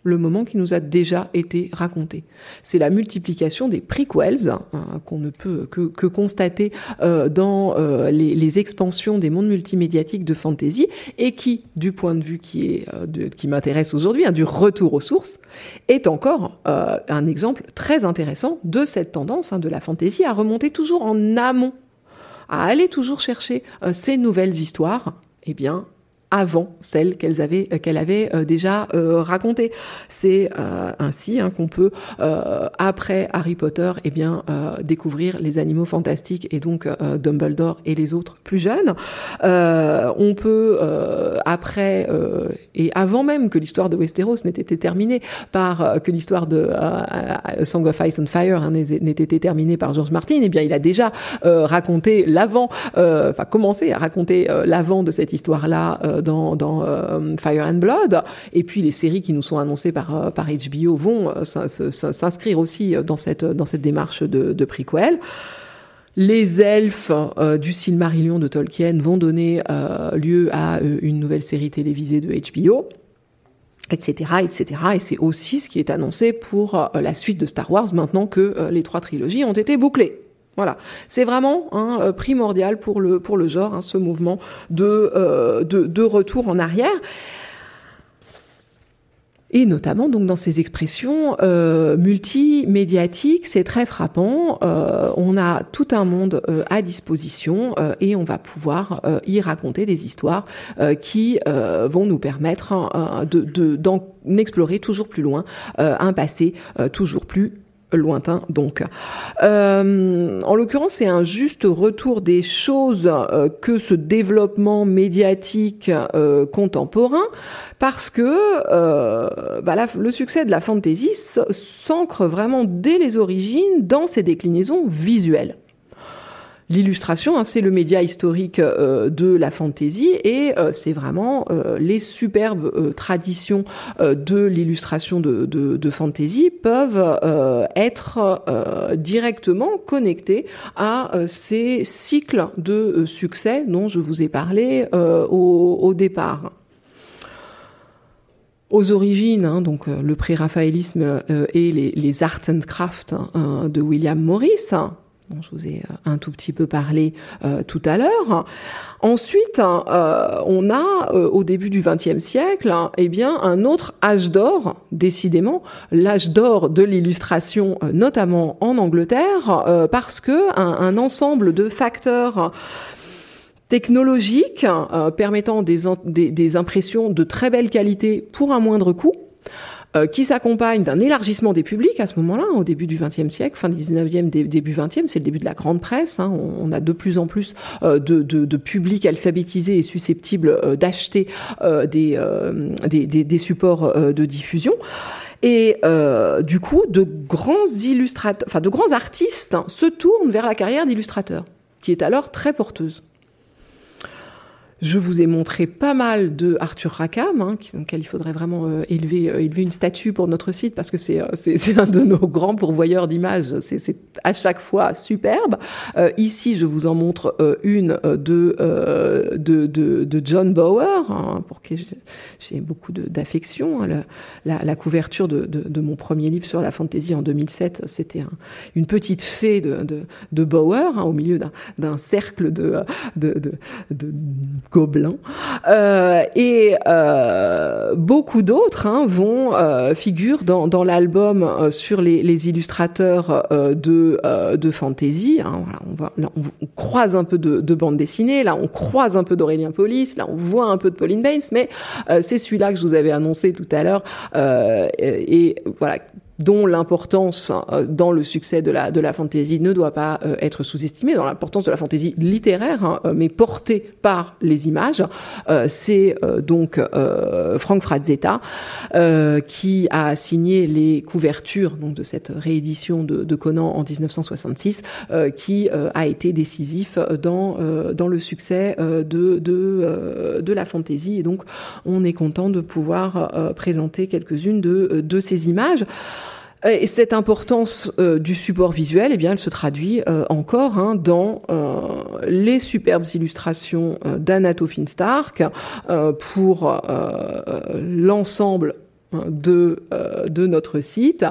le moment qui nous a déjà été raconté. C'est la multiplication des prequels hein, qu'on ne peut que, constater euh, dans euh, les, expansions des mondes multimédiatiques de fantasy et qui, du point de vue qui euh, m'intéresse aujourd'hui, hein, du retour aux sources, est encore un exemple très intéressant de cette tendance hein, de la fantasy à remonter toujours en amont, à aller toujours chercher ces nouvelles histoires. Eh bien, avant celles qu'elles avaient euh, qu'elle avait euh, déjà euh, racontées. C'est ainsi hein, qu'on peut après Harry Potter eh bien découvrir les animaux fantastiques et donc Dumbledore et les autres plus jeunes. on peut après et avant même que l'histoire de Westeros n'ait été terminée par que l'histoire de Song of Ice and Fire hein, n'ait été terminée par George Martin, eh bien il a déjà raconté l'avant, enfin commencé à raconter l'avant de cette histoire là dans, euh, Fire and Blood. Et puis les séries qui nous sont annoncées par, euh, HBO vont euh, s'inscrire aussi dans cette, dans cette démarche de, de prequel. Les elfes du Silmarillion de Tolkien vont donner lieu à une nouvelle série télévisée de HBO etc., etc. Et c'est aussi ce qui est annoncé pour la suite de Star Wars maintenant que les trois trilogies ont été bouclées. Voilà, c'est vraiment hein, euh, primordial pour le pour le genre, hein, ce mouvement de, euh, de, de retour en arrière. Et notamment donc dans ces expressions euh, multimédiatiques, c'est très frappant. Euh, on a tout un monde à disposition et on va pouvoir y raconter des histoires qui vont nous permettre de d'en explorer toujours plus loin un passé toujours plus lointain donc. Euh, en l'occurrence, c'est un juste retour des choses euh, que ce développement médiatique euh, contemporain, parce que bah, le succès de la fantasy s'ancre vraiment dès les origines dans ses déclinaisons visuelles. L'illustration, hein, c'est le média historique euh, de la fantaisie et euh, c'est vraiment euh, les superbes traditions de l'illustration de, fantasy peuvent être directement connectées à ces cycles de succès dont je vous ai parlé au, départ. Aux origines, hein, donc le pré-raphaélisme et les, art and craft hein, de William Morris, dont je vous ai euh, un tout petit peu parlé euh, tout à l'heure. Ensuite, euh, on a au début du XXe siècle, eh bien, un autre âge d'or, décidément, l'âge d'or de l'illustration, notamment en Angleterre, parce que un, ensemble de facteurs technologiques permettant des, des, des impressions de très belle qualité pour un moindre coût euh, qui s'accompagne d'un élargissement des publics à ce moment-là, au début du XXe siècle, fin du XIXe, début XXe, c'est le début de la grande presse. Hein, on, a de plus en plus euh, de, publics alphabétisés et susceptibles euh, d'acheter des, supports de diffusion. Et du coup, de grands illustrateurs, de grands artistes se tournent vers la carrière d'illustrateur, qui est alors très porteuse. Je vous ai montré pas mal de Arthur Rackham, hein, auquel il faudrait vraiment euh, élever, euh, élever une statue pour notre site parce que c'est, euh, c'est, un de nos grands pourvoyeurs d'images. C'est, à chaque fois superbe. ici, je vous en montre une de, de, de, de, John Bower, hein, pour qui j'ai beaucoup d'affection. Hein, la, la, couverture de, de, de, mon premier livre sur la fantasy en 2007, c'était une petite fée de, de, Bower hein, au milieu d'un, d'un cercle de, de, de, de Gobelin. Euh, et euh, beaucoup d'autres hein, vont euh, dans, dans l'album euh, sur les, les illustrateurs euh, de, de fantasy. Hein, voilà, on, va, là, on, croise un peu de, de, bande dessinée, là on croise un peu d'Aurélien Polis, là on voit un peu de Pauline Baines, mais c'est celui-là que je vous avais annoncé tout à l'heure. et voilà dont l'importance euh, dans le succès de la, de la fantaisie ne doit pas euh, être sous-estimée, dans l'importance de la fantaisie littéraire, hein, euh, mais portée par les images. c'est donc Frank Frazetta qui a signé les couvertures donc, de cette réédition de, de Conan en 1966, qui a été décisif dans, dans le succès de, de, de la fantaisie. Et donc, on est content de pouvoir présenter quelques-unes de, de ces images. Et cette importance euh, du support visuel, eh bien, elle se traduit euh, encore hein, dans euh, les superbes illustrations d'Anato Finstark pour l'ensemble hein, de, de notre site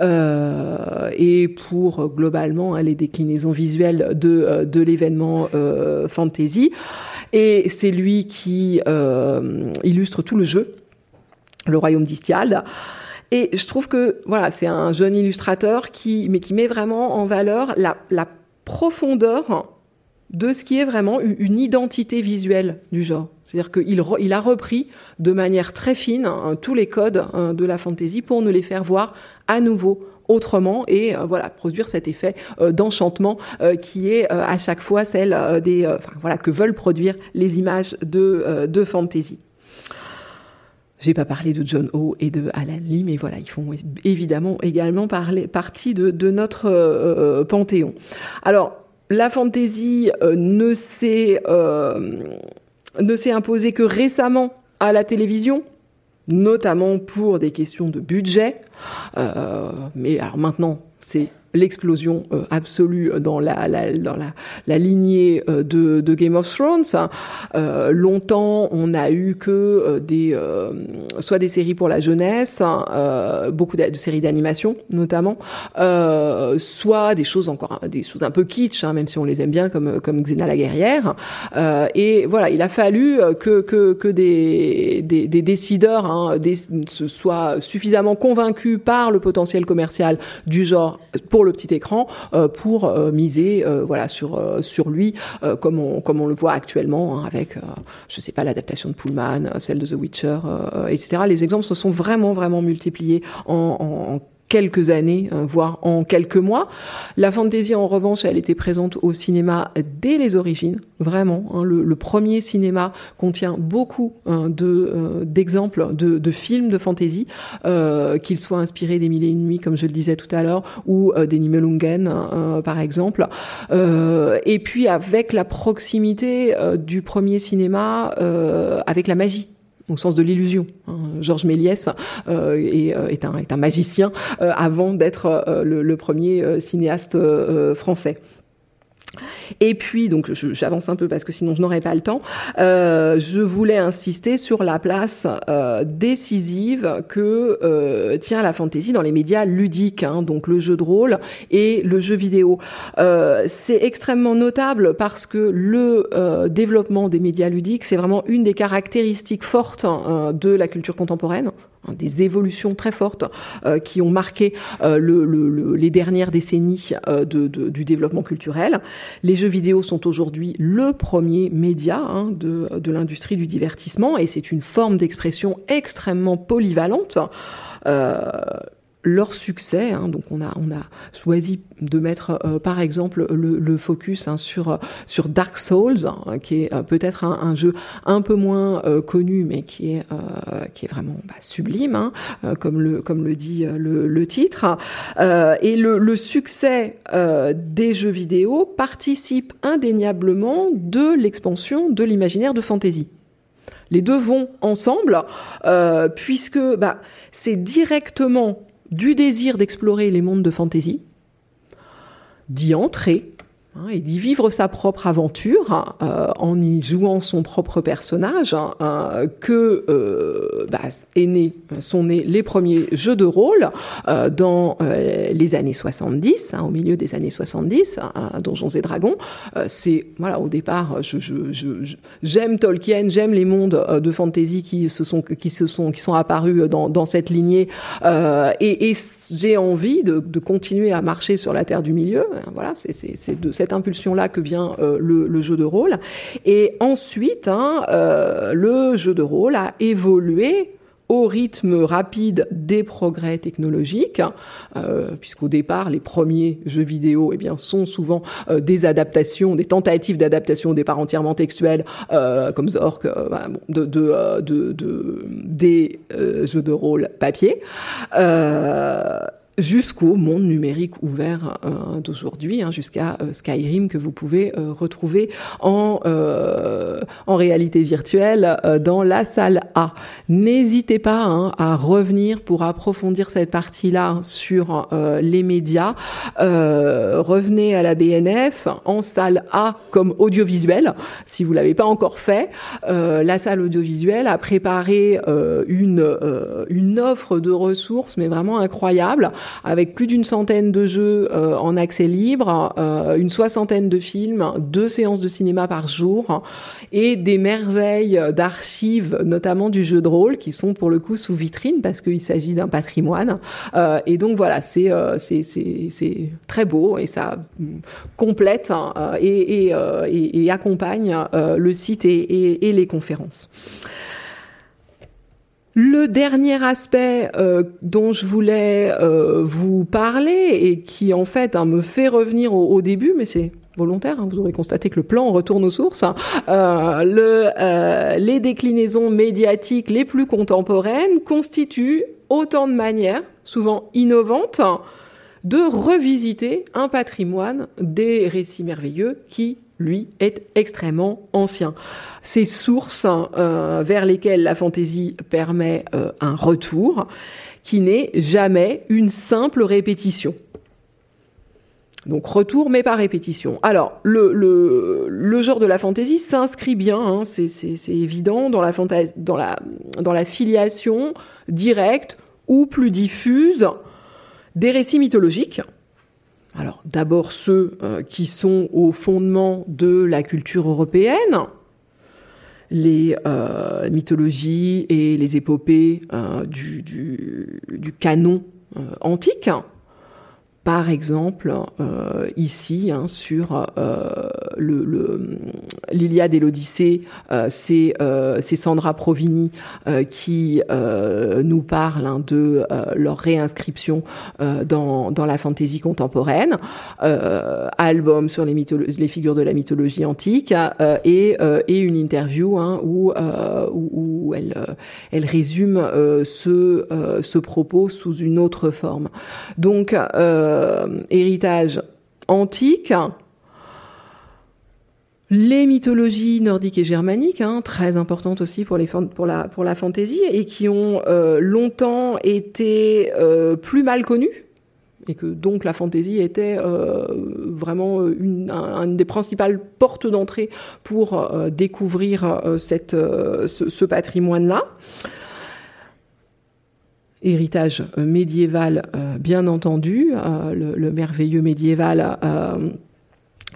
et pour globalement hein, les déclinaisons visuelles de, de l'événement fantasy. Et c'est lui qui illustre tout le jeu, le royaume d'Istiald. Et je trouve que voilà, c'est un jeune illustrateur qui, mais qui met vraiment en valeur la, profondeur de ce qui est vraiment une identité visuelle du genre. C'est-à-dire qu'il il a repris de manière très fine hein, tous les codes hein, de la fantaisie pour nous les faire voir à nouveau autrement et euh, voilà produire cet effet euh, d'enchantement euh, qui est à chaque fois celle des voilà que veulent produire les images de de fantaisie. J'ai pas parlé de John O et de Alan Lee, mais voilà, ils font évidemment également parler, partie de, notre euh, euh, panthéon. Alors, la fantaisie euh, ne s'est imposée que récemment à la télévision, notamment pour des questions de budget. mais alors maintenant, c'est l'explosion euh, absolue dans la, la, dans la, la lignée euh, de, de, Game of Thrones. Euh, longtemps, on n'a eu que des soit des séries pour la jeunesse, hein, beaucoup de, de séries d'animation notamment, soit des choses encore des choses un peu kitsch, hein, même si on les aime bien comme comme Xena la guerrière. et voilà, il a fallu que que, que des, des, des décideurs hein, des, soient suffisamment convaincus par le potentiel commercial du genre pour le petit écran euh, pour euh, miser euh, voilà sur sur lui comme on comme on le voit actuellement hein, avec je sais pas l'adaptation de Pullman, celle de The Witcher, etc. Les exemples se sont vraiment vraiment multipliés en, quelques années, euh, voire en quelques mois. La fantasy, en revanche, elle était présente au cinéma dès les origines, vraiment. Hein. le, premier cinéma contient beaucoup de euh, d'exemples de, films de fantasy, euh, qu'ils soient inspirés des Mille et une nuits, comme je le disais tout à l'heure, ou des Nibelungen, par exemple. et puis avec la proximité du premier cinéma avec la magie au sens de l'illusion. Hein. Georges Méliès euh, est, euh, est, un, magicien euh, avant d'être le, premier cinéaste français. Et puis, donc j'avance un peu parce que sinon je n'aurais pas le temps, euh, je voulais insister sur la place euh, décisive que euh, tient la fantaisie dans les médias ludiques, hein, donc le jeu de rôle et le jeu vidéo. Euh, c'est extrêmement notable parce que le euh, développement des médias ludiques, c'est vraiment une des caractéristiques fortes hein, de la culture contemporaine. Hein, des évolutions très fortes euh, qui ont marqué euh, le, le, les dernières décennies euh, du développement culturel. Les jeux vidéo sont aujourd'hui le premier média hein, de l'industrie du divertissement et c'est une forme d'expression extrêmement polyvalente leur succès. Hein, donc on a on a choisi de mettre euh, par exemple le, le focus hein, sur sur Dark Souls, hein, qui est euh, peut-être un, jeu un peu moins euh, connu, mais qui est qui est vraiment bah, sublime, hein, comme le comme le dit le, le titre. et le, le succès des jeux vidéo participe indéniablement de l'expansion de l'imaginaire de fantasy. Les deux vont ensemble, puisque bah, c'est directement du désir d'explorer les mondes de fantasy, d'y entrer Hein, et d'y vivre sa propre aventure hein, euh, en y jouant son propre personnage, hein, euh, que euh, bah, est né, sont nés les premiers jeux de rôle dans les années 70, au milieu des années 70, Donjons et Dragons. c'est voilà, au départ, j'aime Tolkien, j'aime les mondes de fantasy qui se sont qui se sont qui sont apparus dans, cette lignée, et, j'ai envie de, continuer à marcher sur la terre du milieu. Voilà, c'est cette impulsion-là que vient euh, le, jeu de rôle. Et ensuite, hein, euh, le jeu de rôle a évolué au rythme rapide des progrès technologiques, euh, puisqu'au départ, les premiers jeux vidéo eh bien, sont souvent euh, des adaptations, des tentatives d'adaptation au départ entièrement textuelles, comme Zork, bah, des jeux de rôle papier jusqu'au monde numérique ouvert euh, d'aujourd'hui, hein, jusqu'à euh, Skyrim que vous pouvez euh, retrouver en, en réalité virtuelle dans la salle A. N'hésitez pas hein, à revenir pour approfondir cette partie-là sur les médias. revenez à la BNF en salle A comme audiovisuel, si vous l'avez pas encore fait. la salle audiovisuelle a préparé une, une offre de ressources, mais vraiment incroyable avec plus d'une centaine de jeux euh, en accès libre, euh, une soixantaine de films, deux séances de cinéma par jour et des merveilles d'archives, notamment du jeu de rôle, qui sont pour le coup sous vitrine parce qu'il s'agit d'un patrimoine. Euh, et donc voilà, c'est c'est c'est très beau et ça complète hein, et, et, et, accompagne le site et les conférences. Le dernier aspect euh, dont je voulais euh, vous parler et qui en fait hein, me fait revenir au, au début, mais c'est volontaire, hein, vous aurez constaté que le plan retourne aux sources, hein, euh, euh, les déclinaisons médiatiques les plus contemporaines constituent autant de manières, souvent innovantes, de revisiter un patrimoine des récits merveilleux qui lui, est extrêmement ancien. Ces sources euh, vers lesquelles la fantaisie permet euh, un retour, qui n'est jamais une simple répétition. Donc retour, mais pas répétition. Alors, le, genre de la fantaisie s'inscrit bien, hein, c'est évident, dans la filiation directe ou plus diffuse des récits mythologiques, alors d'abord ceux euh, qui sont au fondement de la culture européenne, les euh, mythologies et les épopées euh, du, du, canon antique, par exemple, euh, ici, hein, sur euh, le, l'Iliade et l'Odyssée, euh, c'est, euh, c'est Sandra Provini euh, qui euh, nous parle hein, de leur réinscription dans, dans la fantaisie contemporaine, album sur les, les figures de la mythologie antique et, et une interview hein, où, où, elle, elle résume ce, ce propos sous une autre forme. Donc, euh, héritage antique, les mythologies nordiques et germaniques, hein, très importantes aussi pour, la, fantaisie, et qui ont euh, longtemps été euh, plus mal connues, et que donc la fantaisie était euh, vraiment une, un, une, des principales portes d'entrée pour euh, découvrir euh, ce patrimoine-là héritage euh, médiéval, euh, bien entendu, euh, le, le, merveilleux médiéval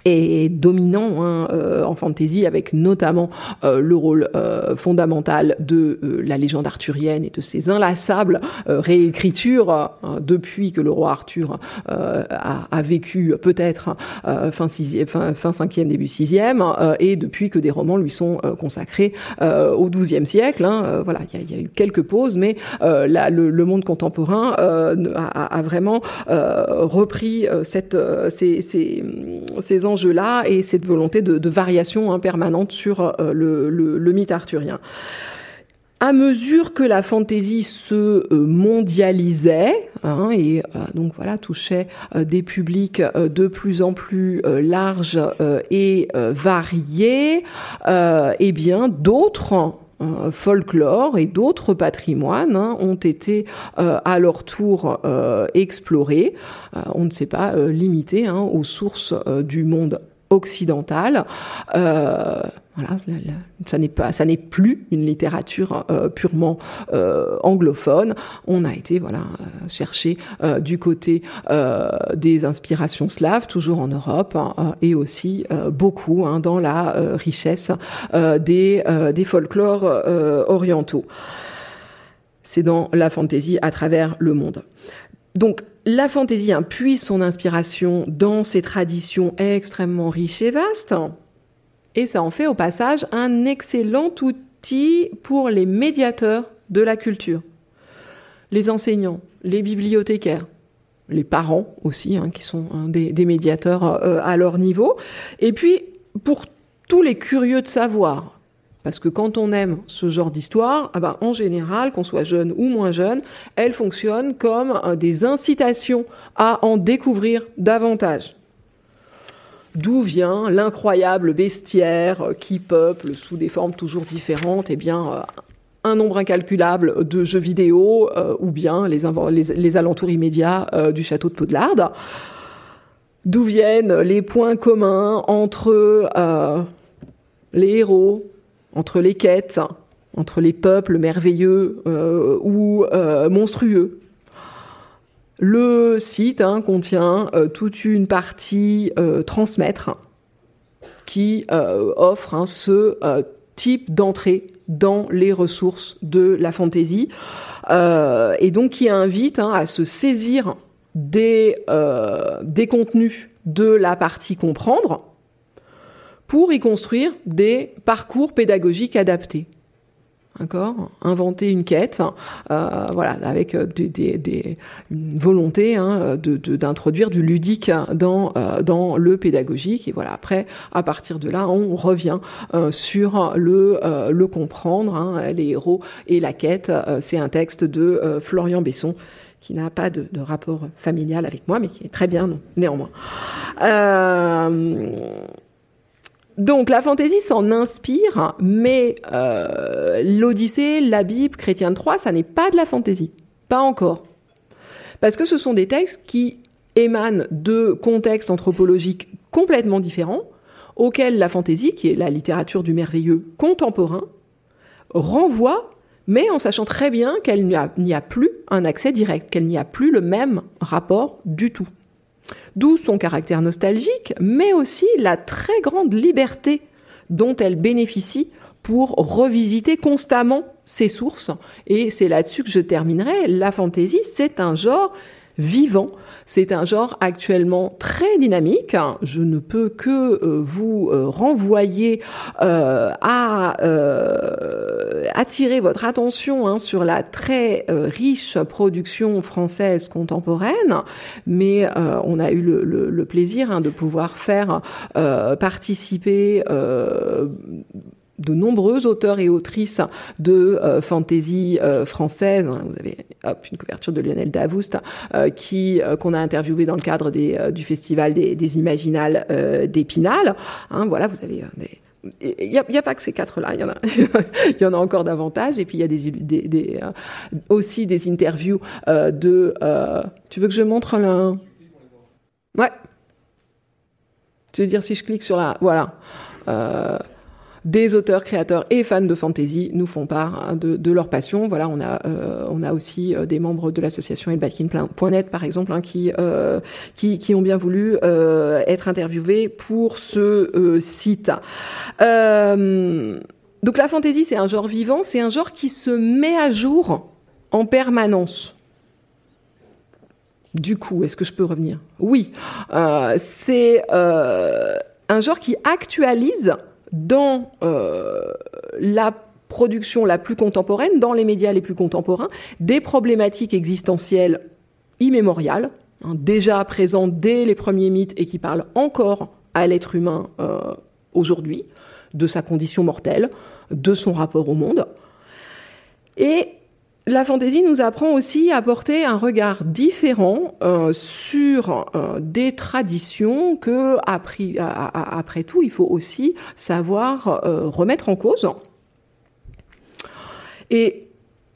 est dominant hein, euh, en fantasy avec notamment euh, le rôle euh, fondamental de la légende arthurienne et de ses inlassables réécritures hein, depuis que le roi Arthur a, a, vécu peut-être fin, fin, fin 5e, début 6e et depuis que des romans lui sont consacrés au 12e siècle. Hein, voilà, il y, y a, eu quelques pauses, mais la, le, le, monde contemporain a, a, vraiment repris cette, ces, ces, ces enjeux-là et cette volonté de, variation hein, permanente sur euh, le, mythe arthurien. À mesure que la fantaisie se euh, mondialisait hein, et euh, donc voilà touchait des publics de plus en plus larges et variés, eh bien d'autres folklore et d'autres patrimoines hein, ont été à leur tour explorés. on ne s'est pas limité aux sources du monde occidentale. Euh, voilà, ça n'est pas, ça n'est plus une littérature euh, purement euh, anglophone. On a été voilà chercher du côté des inspirations slaves, toujours en Europe, hein, et aussi beaucoup hein, dans la richesse des des folklores orientaux. C'est dans la fantaisie à travers le monde. Donc la fantaisie puise son inspiration dans ces traditions extrêmement riches et vastes, et ça en fait au passage un excellent outil pour les médiateurs de la culture. Les enseignants, les bibliothécaires, les parents aussi, hein, qui sont des, médiateurs euh, à leur niveau, et puis pour tous les curieux de savoir, parce que quand on aime ce genre d'histoire, ah ben, en général, qu'on soit jeune ou moins jeune, elle fonctionne comme euh, des incitations à en découvrir davantage. D'où vient l'incroyable bestiaire euh, qui peuple, sous des formes toujours différentes, eh euh, un nombre incalculable de jeux vidéo ou bien les, les, alentours immédiats du château de Poudlard. D'où viennent les points communs entre les héros, entre les quêtes, entre les peuples merveilleux euh, ou euh, monstrueux. Le site hein, contient euh, toute une partie transmettre qui offre hein, ce type d'entrée dans les ressources de la fantaisie et donc qui invite hein, à se saisir des, des contenus de la partie comprendre pour y construire des parcours pédagogiques adaptés. D'accord? Inventer une quête, euh, voilà, avec euh, des, des, une volonté hein, d'introduire du ludique dans, euh, dans le pédagogique. Et voilà, après, à partir de là, on revient sur le, le comprendre. Hein, les héros et la quête, c'est un texte de Florian Besson qui n'a pas de, de, rapport familial avec moi, mais qui est très bien néanmoins. Euh, donc la fantaisie s'en inspire, mais euh, l'Odyssée, la Bible, Chrétien de Troyes, ça n'est pas de la fantaisie. Pas encore. Parce que ce sont des textes qui émanent de contextes anthropologiques complètement différents, auxquels la fantaisie, qui est la littérature du merveilleux contemporain, renvoie, mais en sachant très bien qu'elle n'y a plus un accès direct, qu'elle n'y a plus le même rapport du tout. D'où son caractère nostalgique, mais aussi la très grande liberté dont elle bénéficie pour revisiter constamment ses sources. Et c'est là-dessus que je terminerai. La fantaisie, c'est un genre vivant. C'est un genre actuellement très dynamique. Je ne peux que euh, vous euh, renvoyer euh, à attirer votre attention hein, sur la très riche production française contemporaine. Mais on a eu le, plaisir hein, de pouvoir faire participer de nombreux auteurs et autrices de euh, fantasy euh, française. Hein. Vous avez hop, une couverture de Lionel Davoust euh, qui qu'on a interviewé dans le cadre des, du festival des, Imaginales d'Épinal. Hein, voilà, vous avez des il n'y a, pas que ces quatre-là, il y en a, y en a encore davantage. Et puis il y a des, des, aussi des interviews de. tu veux que je montre le Ouais. Tu veux dire si je clique sur la, voilà. Des auteurs, créateurs et fans de fantasy nous font part hein, de, leur passion. Voilà, on a euh, on a aussi euh, des membres de l'association Elbatkin.net par exemple hein, euh, qui, qui ont bien voulu être interviewés pour ce site. donc la fantasy c'est un genre vivant, c'est un genre qui se met à jour en permanence. Du coup, est-ce que je peux revenir? Oui, c'est un genre qui actualise dans euh, la production la plus contemporaine, dans les médias les plus contemporains, des problématiques existentielles immémoriales, hein, déjà présentes dès les premiers mythes et qui parlent encore à l'être humain euh, aujourd'hui, de sa condition mortelle, de son rapport au monde. Et la fantaisie nous apprend aussi à porter un regard différent euh, sur euh, des traditions que, après, tout, il faut aussi savoir euh, remettre en cause. Et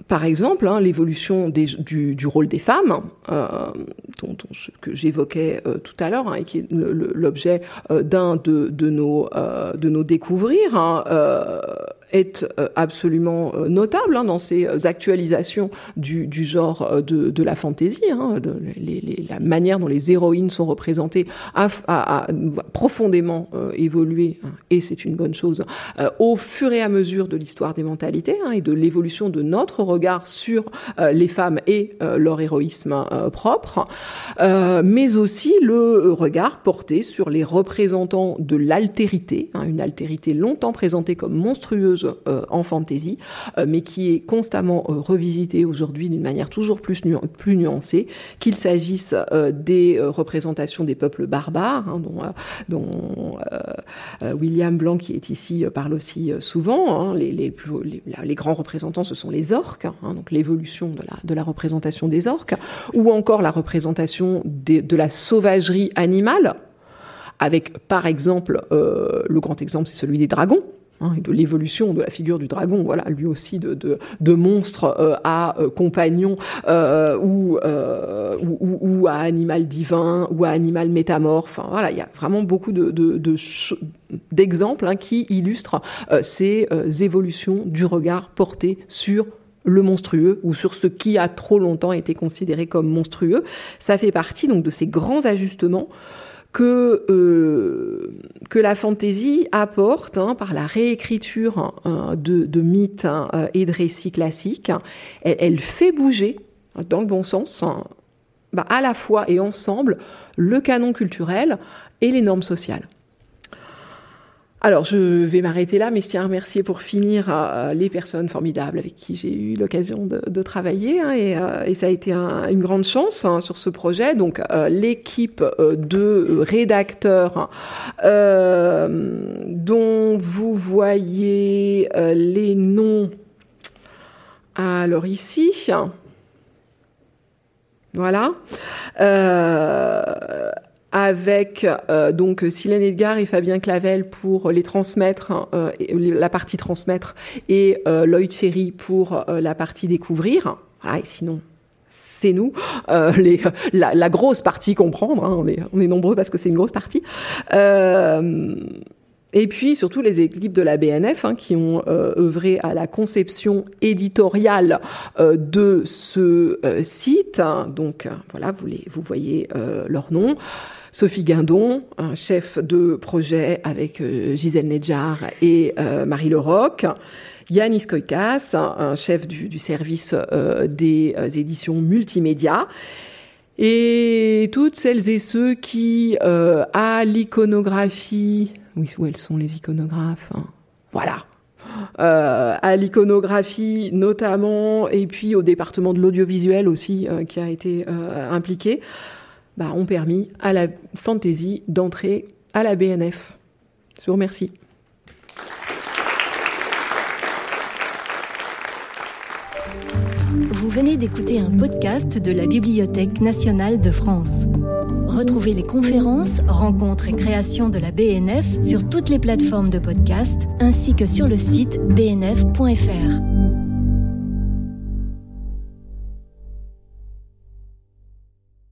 par exemple, hein, l'évolution du, rôle des femmes, que j'évoquais tout à l'heure, hein, et qui est l'objet d'un de, nos de nos découvrir, hein, est absolument notable hein, dans ces actualisations du, du genre de, de, la fantaisie. Hein, la manière dont les héroïnes sont représentées a, a, a profondément évolué, hein, et c'est une bonne chose, au fur et à mesure de l'histoire des mentalités et de l'évolution de notre regard sur euh, les femmes et euh, leur héroïsme euh, propre, mais aussi le regard porté sur les représentants de l'altérité, hein, une altérité longtemps présentée comme monstrueuse en fantaisie, mais qui est constamment revisitée aujourd'hui d'une manière toujours plus, nuancée, qu'il s'agisse des représentations des peuples barbares, hein, dont, William Blanc, qui est ici, parle aussi souvent. Hein, les, grands représentants, ce sont les orques, Hein, donc l'évolution de la, représentation des orques, ou encore la représentation de la sauvagerie animale, avec par exemple, euh, le grand exemple c'est celui des dragons, hein, et de l'évolution de la figure du dragon, voilà, lui aussi de, monstre euh, à euh, compagnon euh, ou, à animal divin ou à animal métamorphe. Voilà, il y a vraiment beaucoup de, de, de d'exemples hein, qui illustrent ces évolutions du regard porté sur le monstrueux ou sur ce qui a trop longtemps été considéré comme monstrueux. Ça fait partie donc de ces grands ajustements que euh, que la fantaisie apporte hein, par la réécriture hein, de, mythes hein, et de récits classiques. Elle, elle, fait bouger, dans le bon sens, bah, à la fois et ensemble le canon culturel et les normes sociales. Alors, je vais m'arrêter là, mais je tiens à remercier pour finir euh, les personnes formidables avec qui j'ai eu l'occasion de, travailler, hein, et, euh, et, ça a été un, une grande chance hein, sur ce projet. Donc, euh, l'équipe de rédacteurs dont vous voyez les noms, alors ici. Voilà. Avec euh, donc Silène Edgar et Fabien Clavel pour les transmettre, euh, la partie transmettre, et euh, Lloyd Ferry pour euh, la partie découvrir. Et sinon, c'est nous, euh, la, grosse partie comprendre. Hein, on, est, nombreux parce que c'est une grosse partie. et puis surtout les équipes de la BNF hein, qui ont euh, œuvré à la conception éditoriale euh, de ce euh, site. Donc voilà, vous, vous voyez leur nom. Sophie Guindon, chef de projet avec euh, Gisèle Nedjar et euh, Marie Leroc. Yannis Koikas, un chef du, service euh, des éditions multimédia. Et toutes celles et ceux qui, à l'iconographie, oui, où elles sont les iconographes hein. Voilà, à l'iconographie notamment, et puis au département de l'audiovisuel aussi, qui a été impliqué bah, ont permis à la fantaisie d'entrer à la BNF. Je vous remercie. Vous venez d'écouter un podcast de la Bibliothèque nationale de France. Retrouvez les conférences, rencontres et créations de la BNF sur toutes les plateformes de podcast ainsi que sur le site bnf.fr.